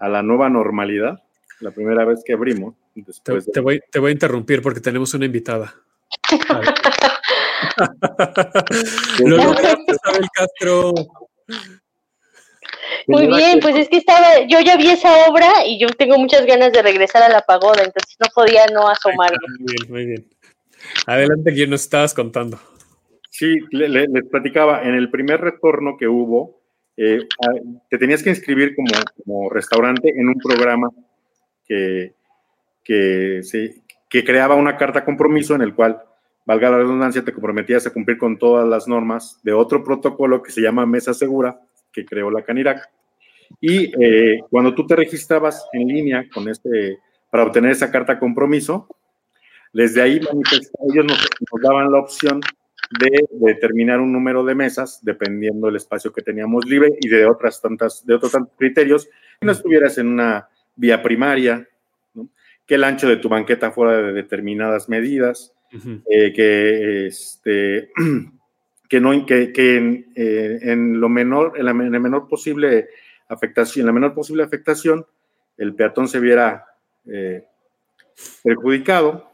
la nueva normalidad, la primera vez que abrimos, después te, voy, te voy a interrumpir porque tenemos una invitada. Castro. Muy bien, pues es que estaba, yo ya vi esa obra y yo tengo muchas ganas de regresar a la pagoda, entonces no podía no asomarme. Muy bien, muy bien. Adelante, ¿quién nos estabas contando? Sí, les platicaba, en el primer retorno que hubo, eh, te tenías que inscribir como, como restaurante en un programa que, que, se, que creaba una carta compromiso en el cual, valga la redundancia, te comprometías a cumplir con todas las normas de otro protocolo que se llama Mesa Segura, que creó la Canirac. Y eh, cuando tú te registrabas en línea con este, para obtener esa carta compromiso, desde ahí ellos nos, daban la opción de, determinar un número de mesas dependiendo del espacio que teníamos libre y de otras tantas, de otros tantos criterios, que no estuvieras en una vía primaria, que el ancho de tu banqueta fuera de determinadas medidas, eh, que este, que, no, que, que eh, en, lo menor, en, la, menor posible afectación, en la menor posible afectación, el peatón se viera eh, perjudicado.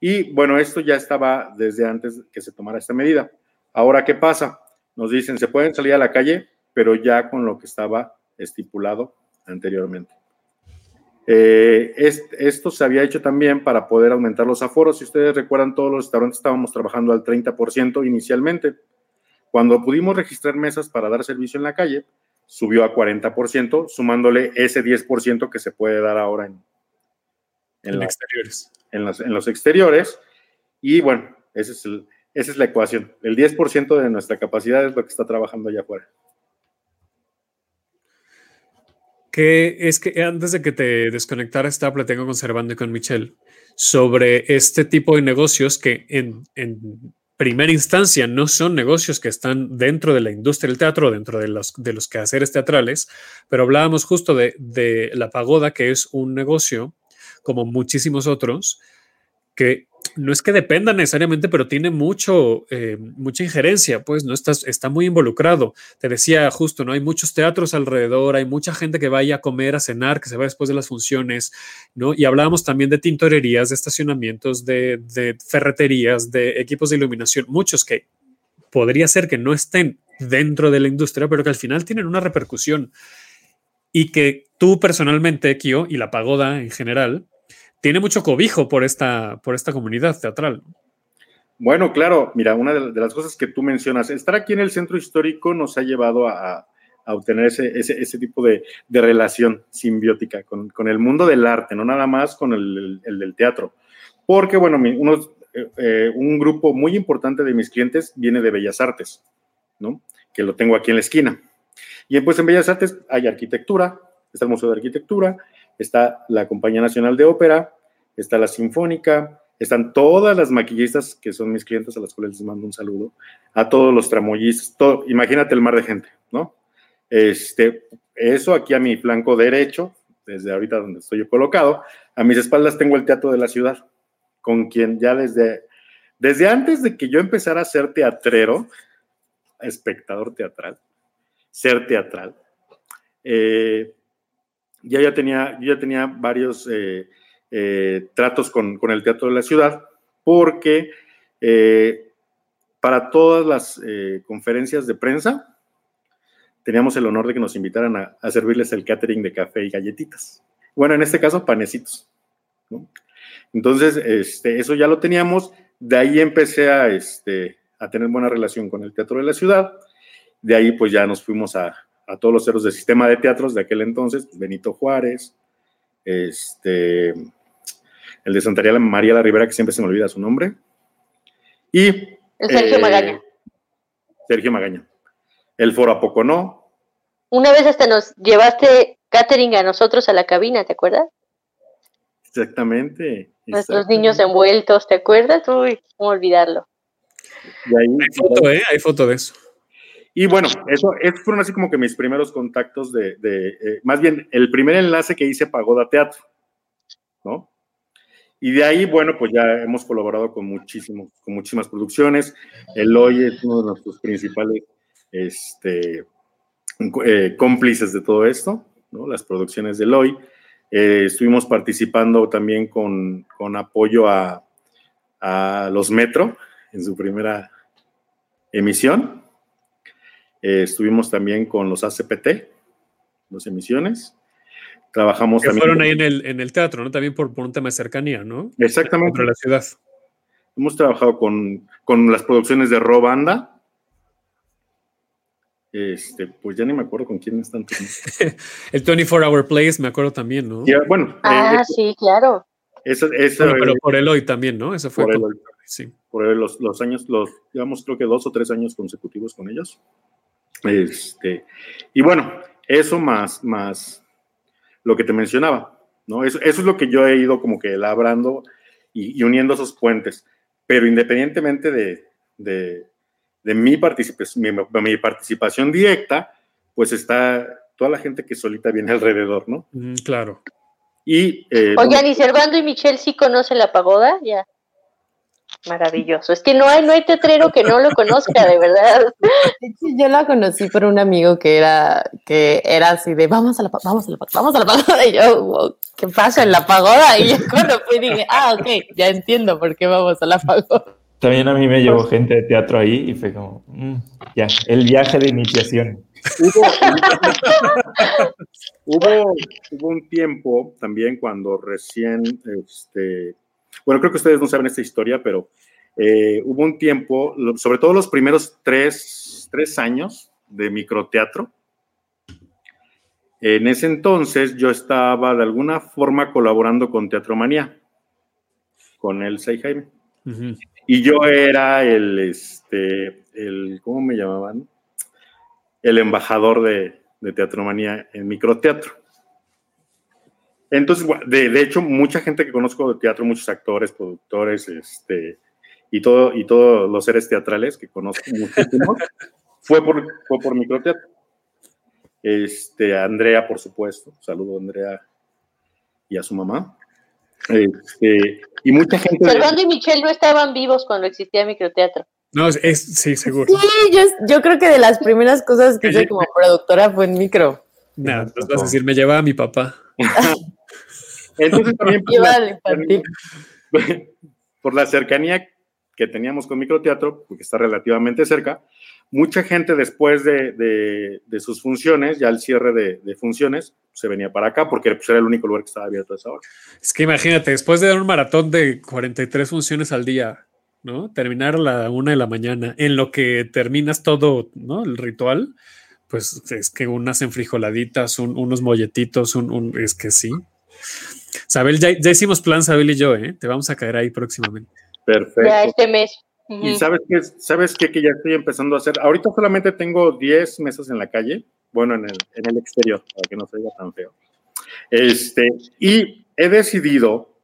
Y bueno, esto ya estaba desde antes que se tomara esta medida. Ahora, ¿qué pasa? Nos dicen, se pueden salir a la calle, pero ya con lo que estaba estipulado anteriormente. Eh, esto se había hecho también para poder aumentar los aforos. Si ustedes recuerdan, todos los restaurantes estábamos trabajando al 30% inicialmente. Cuando pudimos registrar mesas para dar servicio en la calle, subió a 40%, sumándole ese 10% que se puede dar ahora en, en, exteriores. En los, en los, exteriores. Y bueno, ese es esa es la ecuación. El 10% de nuestra capacidad es lo que está trabajando allá afuera es que antes de que te desconectara estaba platicando con Servando y con Michelle sobre este tipo de negocios que en, primera instancia no son negocios que están dentro de la industria del teatro, dentro de los, de los quehaceres teatrales, pero hablábamos justo de la pagoda, que es un negocio como muchísimos otros, que no es que dependa necesariamente, pero tiene mucho, eh, mucha injerencia, pues, ¿no? Estás, está muy involucrado. Te decía justo, ¿no? Hay muchos teatros alrededor, hay mucha gente que vaya a comer, a cenar, que se va después de las funciones, ¿no? Y hablábamos también de tintorerías, de estacionamientos, de, de ferreterías, de equipos de iluminación, muchos que podría ser que no estén dentro de la industria, pero que al final tienen una repercusión y que tú personalmente, Kio, y la pagoda en general, tiene mucho cobijo por esta, por esta comunidad teatral. Bueno, claro, mira, una de las cosas que tú mencionas, estar aquí en el centro histórico nos ha llevado a, obtener ese, tipo de, relación simbiótica con, el mundo del arte, no nada más con el, del teatro. Porque, bueno, unos, eh, eh, un grupo muy importante de mis clientes viene de Bellas Artes, ¿no? Que lo tengo aquí en la esquina. Y pues en Bellas Artes hay arquitectura, está el Museo de Arquitectura, está la Compañía Nacional de Ópera, está la Sinfónica, están todas las maquillistas que son mis clientes a las cuales les mando un saludo, a todos los tramoyistas, imagínate el mar de gente, ¿no? Este, eso aquí a mi flanco derecho, desde ahorita donde estoy yo colocado, a mis espaldas tengo el Teatro de la Ciudad, con quien ya desde, desde antes de que yo empezara a ser teatrero, espectador teatral, ser teatral, eh, ya, ya, tenía, ya tenía varios eh, eh, tratos con, el Teatro de la Ciudad, porque eh, para todas las conferencias de prensa teníamos el honor de que nos invitaran a, servirles el catering de café y galletitas. Bueno, en este caso, panecitos. Entonces, este, eso ya lo teníamos. De ahí empecé a, este, a tener buena relación con el Teatro de la Ciudad. De ahí, pues ya nos fuimos a, a todos los héroes del sistema de teatros de aquel entonces, pues, Benito Juárez, este, el de Santa María la Rivera, que siempre se me olvida su nombre, y... Sergio eh, Magaña. Sergio Magaña. El Foro a poco no. Una vez hasta nos llevaste catering a nosotros a la cabina, ¿te acuerdas? Exactamente. Nuestros niños envueltos, ¿te acuerdas? Uy, cómo olvidarlo. hay foto, ¿eh? Hay foto de eso. Y bueno, eso, fueron así como que mis primeros contactos de, eh, más bien, el primer enlace que hice Pagoda Teatro, ¿no? Y de ahí, bueno, pues ya hemos colaborado con muchísimos, con muchísimas producciones. Eloy es uno de nuestros principales este, eh, cómplices de todo esto, ¿no? Las producciones de Eloy. Eh, estuvimos participando también con, con apoyo a, a los Metro en su primera emisión. Eh, estuvimos también con los ACPT, dos emisiones. Trabajamos que también. Fueron ahí en el, en el teatro, ¿no? También por, por un tema de cercanía, ¿no? Exactamente. Entre la ciudad. Hemos trabajado con, con las producciones de Robanda. Este, pues ya ni me acuerdo con quién están. el 24 Hour Place, me acuerdo también, ¿no? bueno. Ah, eh, sí, claro. Eso, pero por el hoy también, ¿no? Eso fue. Por, sí. por los, los, años, los, digamos, creo que dos o tres años consecutivos con ellos. Este, y bueno, eso más, más lo que te mencionaba, ¿no? Eso, eso es lo que yo he ido como que labrando y, uniendo esos puentes. Pero independientemente de, de, de mi, participación, mi, participación directa, pues está toda la gente que solita viene alrededor, ¿no? claro. Y, eh, Oigan, ¿y Servando y Michelle sí conocen la pagoda? Ya. Maravilloso. Es que no hay, no hay tetrero que no lo conozca, de verdad. Yo la conocí por un amigo que era, que era así de vamos a la vamos a la vamos a la pagoda. Y yo, ¿qué pasa en la pagoda? Y yo cuando fui dije, ah, ok, ya entiendo por qué vamos a la pagoda. También a mí me llevó gente de teatro ahí y fue como, mm, ya, el viaje de iniciación. Hubo, hubo, un tiempo también cuando recién este, bueno, creo que ustedes no saben esta historia, pero eh, hubo un tiempo, sobre todo los primeros tres, tres años de microteatro. En ese entonces yo estaba de alguna forma colaborando con Teatro Manía, con el Sei Jaime. Y yo era el, este, el, ¿cómo me llamaban? El embajador de, de Teatro Manía en microteatro. Entonces, de, hecho, mucha gente que conozco de teatro, muchos actores, productores, este, y, todo, y todos los seres teatrales que conozco muchísimos, fue por, fue por microteatro. Este, Andrea, por supuesto, saludo a Andrea y a su mamá. Este, y mucha gente. Fernando y Michelle no estaban vivos cuando existía microteatro. No, es, sí, seguro. Sí, yo, yo, creo que de las primeras cosas que hice como productora fue en micro. No, no vas a decir, me llevaba a mi papá. Entonces también por la, por la cercanía que teníamos con microteatro, porque está relativamente cerca, mucha gente después de, de- de sus funciones, ya el cierre de, de funciones, se venía para acá porque pues, era el único lugar que estaba abierto a esa hora. Es que imagínate, después de dar un maratón de 43 funciones al día, ¿no? Terminar a la una de la mañana, en lo que terminas todo, ¿no? El ritual, pues es que unas enfrijoladitas, un- unos molletitos, un, un- es que sí. Sabel, ya, ya hicimos plan, Sabel y yo, ¿eh? Te vamos a caer ahí próximamente. Perfecto. Ya este mes. Y sabes qué, sabes qué que ya estoy empezando a hacer. Ahorita solamente tengo 10 mesas en la calle, bueno, en el, en el exterior, para que no se oiga tan feo. Este, y he decidido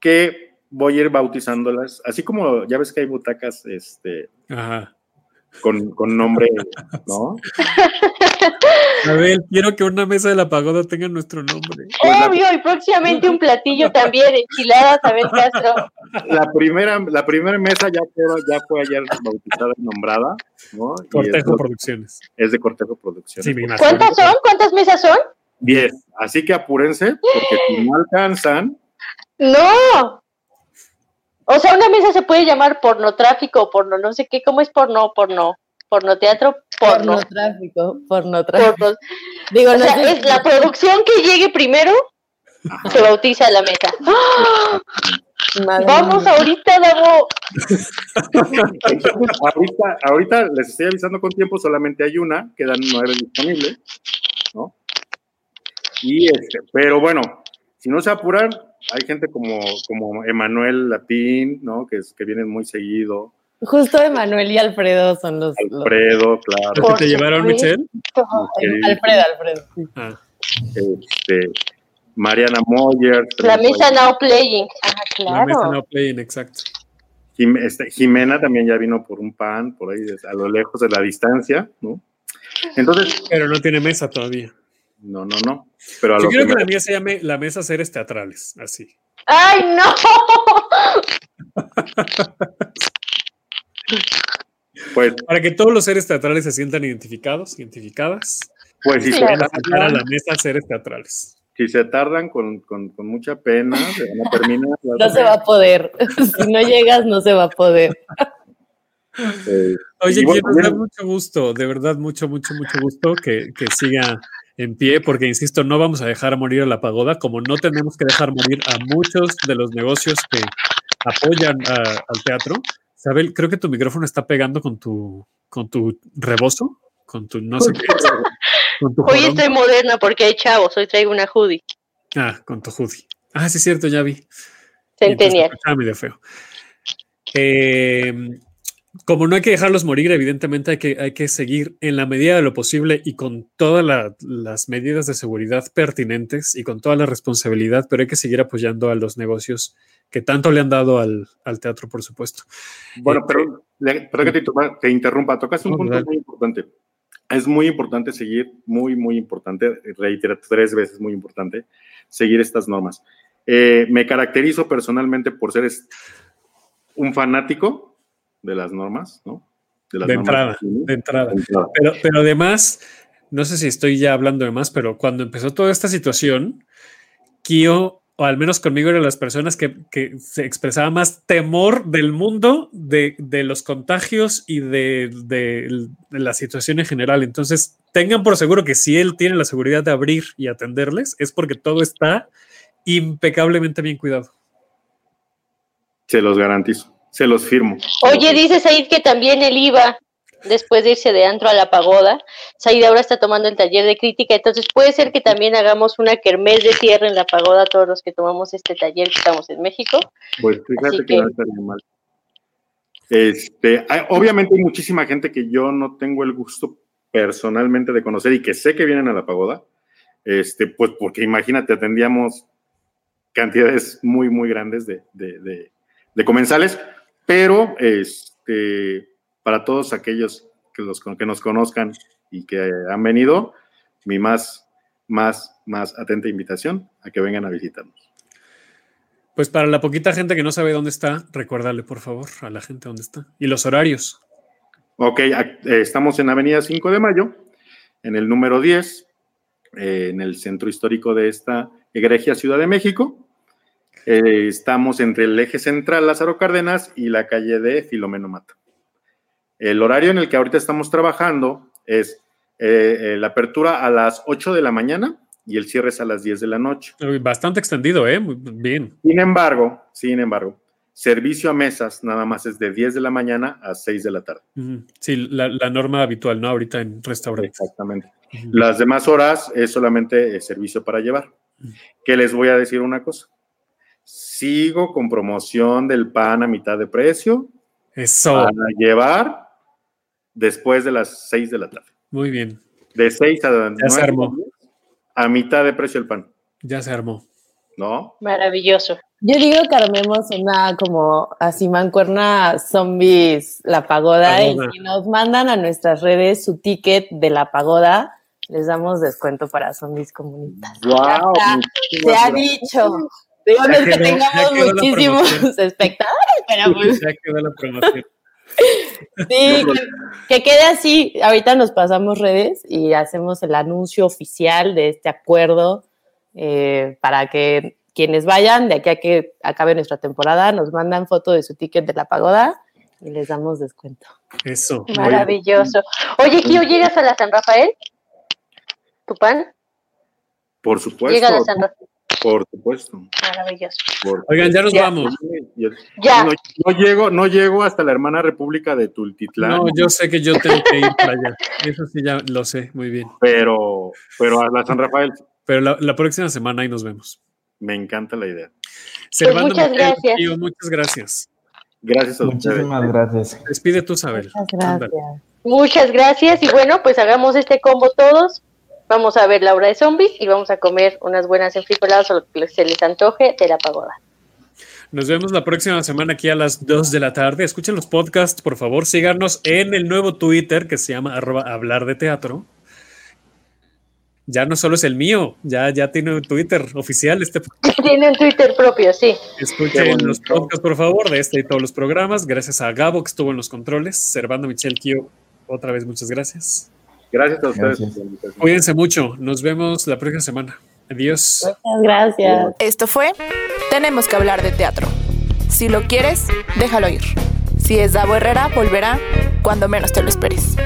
que voy a ir bautizándolas, así como ya ves que hay butacas este, Ajá. Con, con nombre, ¿no? Sabel, quiero que una mesa de la pagoda tenga nuestro nombre. Obvio, y próximamente un platillo también, enchiladas, Abel Castro. La primera, la primera mesa ya fue, ya fue ayer bautizada y nombrada, ¿no? Es, Cortejo Producciones. es de Cortejo Producciones. Sí. ¿Cuántas son? ¿Cuántas mesas son? 10. Así que apúrense, porque si no alcanzan, No. O sea, una mesa se puede llamar pornotráfico o porno, no sé qué, ¿cómo es porno? Porno. Pornoteatro, porno. Pornotráfico. Porno. Digo, O no sea, sé es la producción que llegue primero, se bautiza la mesa. Madre Vamos mía. ahorita, Davo. Ahorita, ahorita les estoy avisando con tiempo, solamente hay una, quedan nueve disponibles, ¿no? Y este, pero bueno, si no se apuran, hay gente como, como Emanuel Lapín, ¿no? Que, es, que vienen muy seguido, Justo Emanuel y Alfredo son los. los- Alfredo, claro, ¿Los que te llevaron, Michelle? Alfredo, Alfredo. sí. Ah, este, Mariana Moyer, La mesa now playing. Ah, la mesa claro. no playing, exacto. Jim- este, Jimena también ya vino por un pan, por ahí, a lo lejos de la distancia, ¿no? Entonces, Pero no tiene mesa todavía. no, no, no. Pero a Yo lo quiero que la mía se llame La Mesa Seres Teatrales, así. ¡Ay, no! pues, Para que todos los seres teatrales se sientan identificados, identificadas. pues si Sí, se Van a sentar a tardan, la mesa seres teatrales. si se tardan con, con- con mucha pena, se van a terminar. No se va a poder. si no llegas, no se va a poder. Eh, Oye, Y bueno, que nos da bien. mucho gusto, de verdad, mucho, mucho, mucho gusto que, que siga en pie, porque insisto, no vamos a dejar morir a la pagoda, como no tenemos que dejar morir a muchos de los negocios que apoyan a- al teatro. Sabel, creo que tu micrófono está pegando con tu, con tu rebozo, con tu no sé qué. es, Con tu Hoy estoy moderna porque hay chavos. Hoy traigo una hoodie. Ah, con tu hoodie. Ah, sí, es cierto, ya vi. Centennial. Ah, medio feo. Eh, como no hay que dejarlos morir, evidentemente hay que, hay que seguir en la medida de lo posible y con todas la- las medidas de seguridad pertinentes y con toda la responsabilidad, pero hay que seguir apoyando a los negocios que tanto le han dado al, al teatro, por supuesto. Bueno, Eh, pero, le- perdón que te, interrumpa- te interrumpa, tocaste un No, punto dale. muy importante. Es muy importante seguir, muy, muy importante, reitero tres veces muy importante, seguir estas normas. Eh, me caracterizo personalmente por ser un fanático de las normas, ¿no? las De normas entrada, cine. de entrada. De entrada. Pero, pero además, no sé si estoy ya hablando de más, pero cuando empezó toda esta situación, Kio, o al menos conmigo, eran las personas que, que se expresaba más temor del mundo de, de los contagios y de, de- de la situación en general. Entonces, tengan por seguro que si él tiene la seguridad de abrir y atenderles, es porque todo está impecablemente bien cuidado. Se los garantizo, se los firmo. Oye, dice Said que también él iba después de irse de antro a la pagoda. Said ahora está tomando el taller de crítica, entonces puede ser que también hagamos una kermés de cierre en la pagoda todos los que tomamos este taller que estamos en México. Pues fíjate que, que- no estaría mal. Este, hay- obviamente hay muchísima gente que yo no tengo el gusto personalmente de conocer y que sé que vienen a la pagoda, este, pues porque imagínate, atendíamos cantidades muy, muy grandes de, de- de- de comensales, pero este, para todos aquellos que, los, que nos conozcan y que han venido, mi más, más, más atenta invitación a que vengan a visitarnos. Pues para la poquita gente que no sabe dónde está, recuérdale por favor a la gente dónde está. Y los horarios. Ok, eh, estamos en Avenida 5 de Mayo, en el número 10, eh, en el centro histórico de esta egregia Ciudad de México. Eh, estamos entre el eje central Lázaro Cárdenas y la calle de Filomeno Mata. El horario en el que ahorita estamos trabajando es eh, eh, la apertura a las 8 de la mañana y el cierre es a las 10 de la noche. Bastante extendido, ¿eh? Muy bien. Sin embargo, sin embargo, servicio a mesas nada más es de 10 de la mañana a 6 de la tarde. Sí, la, la norma habitual, ¿no? Ahorita en restaurantes. Exactamente. Las demás horas es solamente servicio para llevar. Que les voy a decir una cosa. Sigo con promoción del pan a mitad de precio. Eso. Para llevar después de las 6 de la tarde. Muy bien. De 6 a Ya 9 se armó. a mitad de precio el pan. Ya se armó. ¿No? Maravilloso. Yo digo que armemos una como así mancuerna zombies la pagoda, Pagoda. y si nos mandan a nuestras redes su ticket de la pagoda, les damos descuento para zombies comunitarios. ¡Wow! Se ha dicho. Digo, no es que tengamos muchísimos espectadores, pero pues Ya quedó la promoción. sí, que, que quede así. Ahorita nos pasamos redes y hacemos el anuncio oficial de este acuerdo eh, para que quienes vayan de aquí a que acabe nuestra temporada nos mandan foto de su ticket de la pagoda y les damos descuento. Eso. Maravilloso. Oye, Kio, ¿llegas a la San Rafael? ¿Tu pan? Por supuesto. Llega a la San Rafael. Por supuesto. Maravilloso. por- Oigan, ya nos Ya. vamos. Ya. No, no llego, no llego hasta la hermana República de Tultitlán, No, yo sé que yo tengo que ir para allá. Eso sí, ya lo sé, muy bien. pero, pero a la San Rafael Pero la, la próxima semana ahí nos vemos. me encanta la idea. Servando muchas gracias. tío, muchas gracias. Gracias a ustedes. Muchísimas gracias. Despide tú, Sabel. Muchas gracias. Muchas gracias. Y bueno, pues hagamos este combo todos. Vamos a ver la obra de zombies y vamos a comer unas buenas enfricoladas o lo que se les antoje de la pagoda. Nos vemos la próxima semana aquí a las 2 de la tarde. Escuchen los podcasts, por favor. Síganos en el nuevo Twitter que se llama arroba hablar de teatro. Ya no solo es el mío, ya, ya tiene un Twitter oficial. Este, Tiene un Twitter propio, sí. Escuchen los podcasts, por favor, de este y todos los programas. Gracias a Gabo que estuvo en los controles. Servando Michelle Kio, otra vez muchas gracias. Gracias a ustedes. Gracias. por la invitación. Cuídense mucho. Nos vemos la próxima semana. Adiós. Muchas gracias. Esto fue Tenemos que hablar de teatro. Si lo quieres, déjalo ir. Si es Davo Herrera, volverá cuando menos te lo esperes.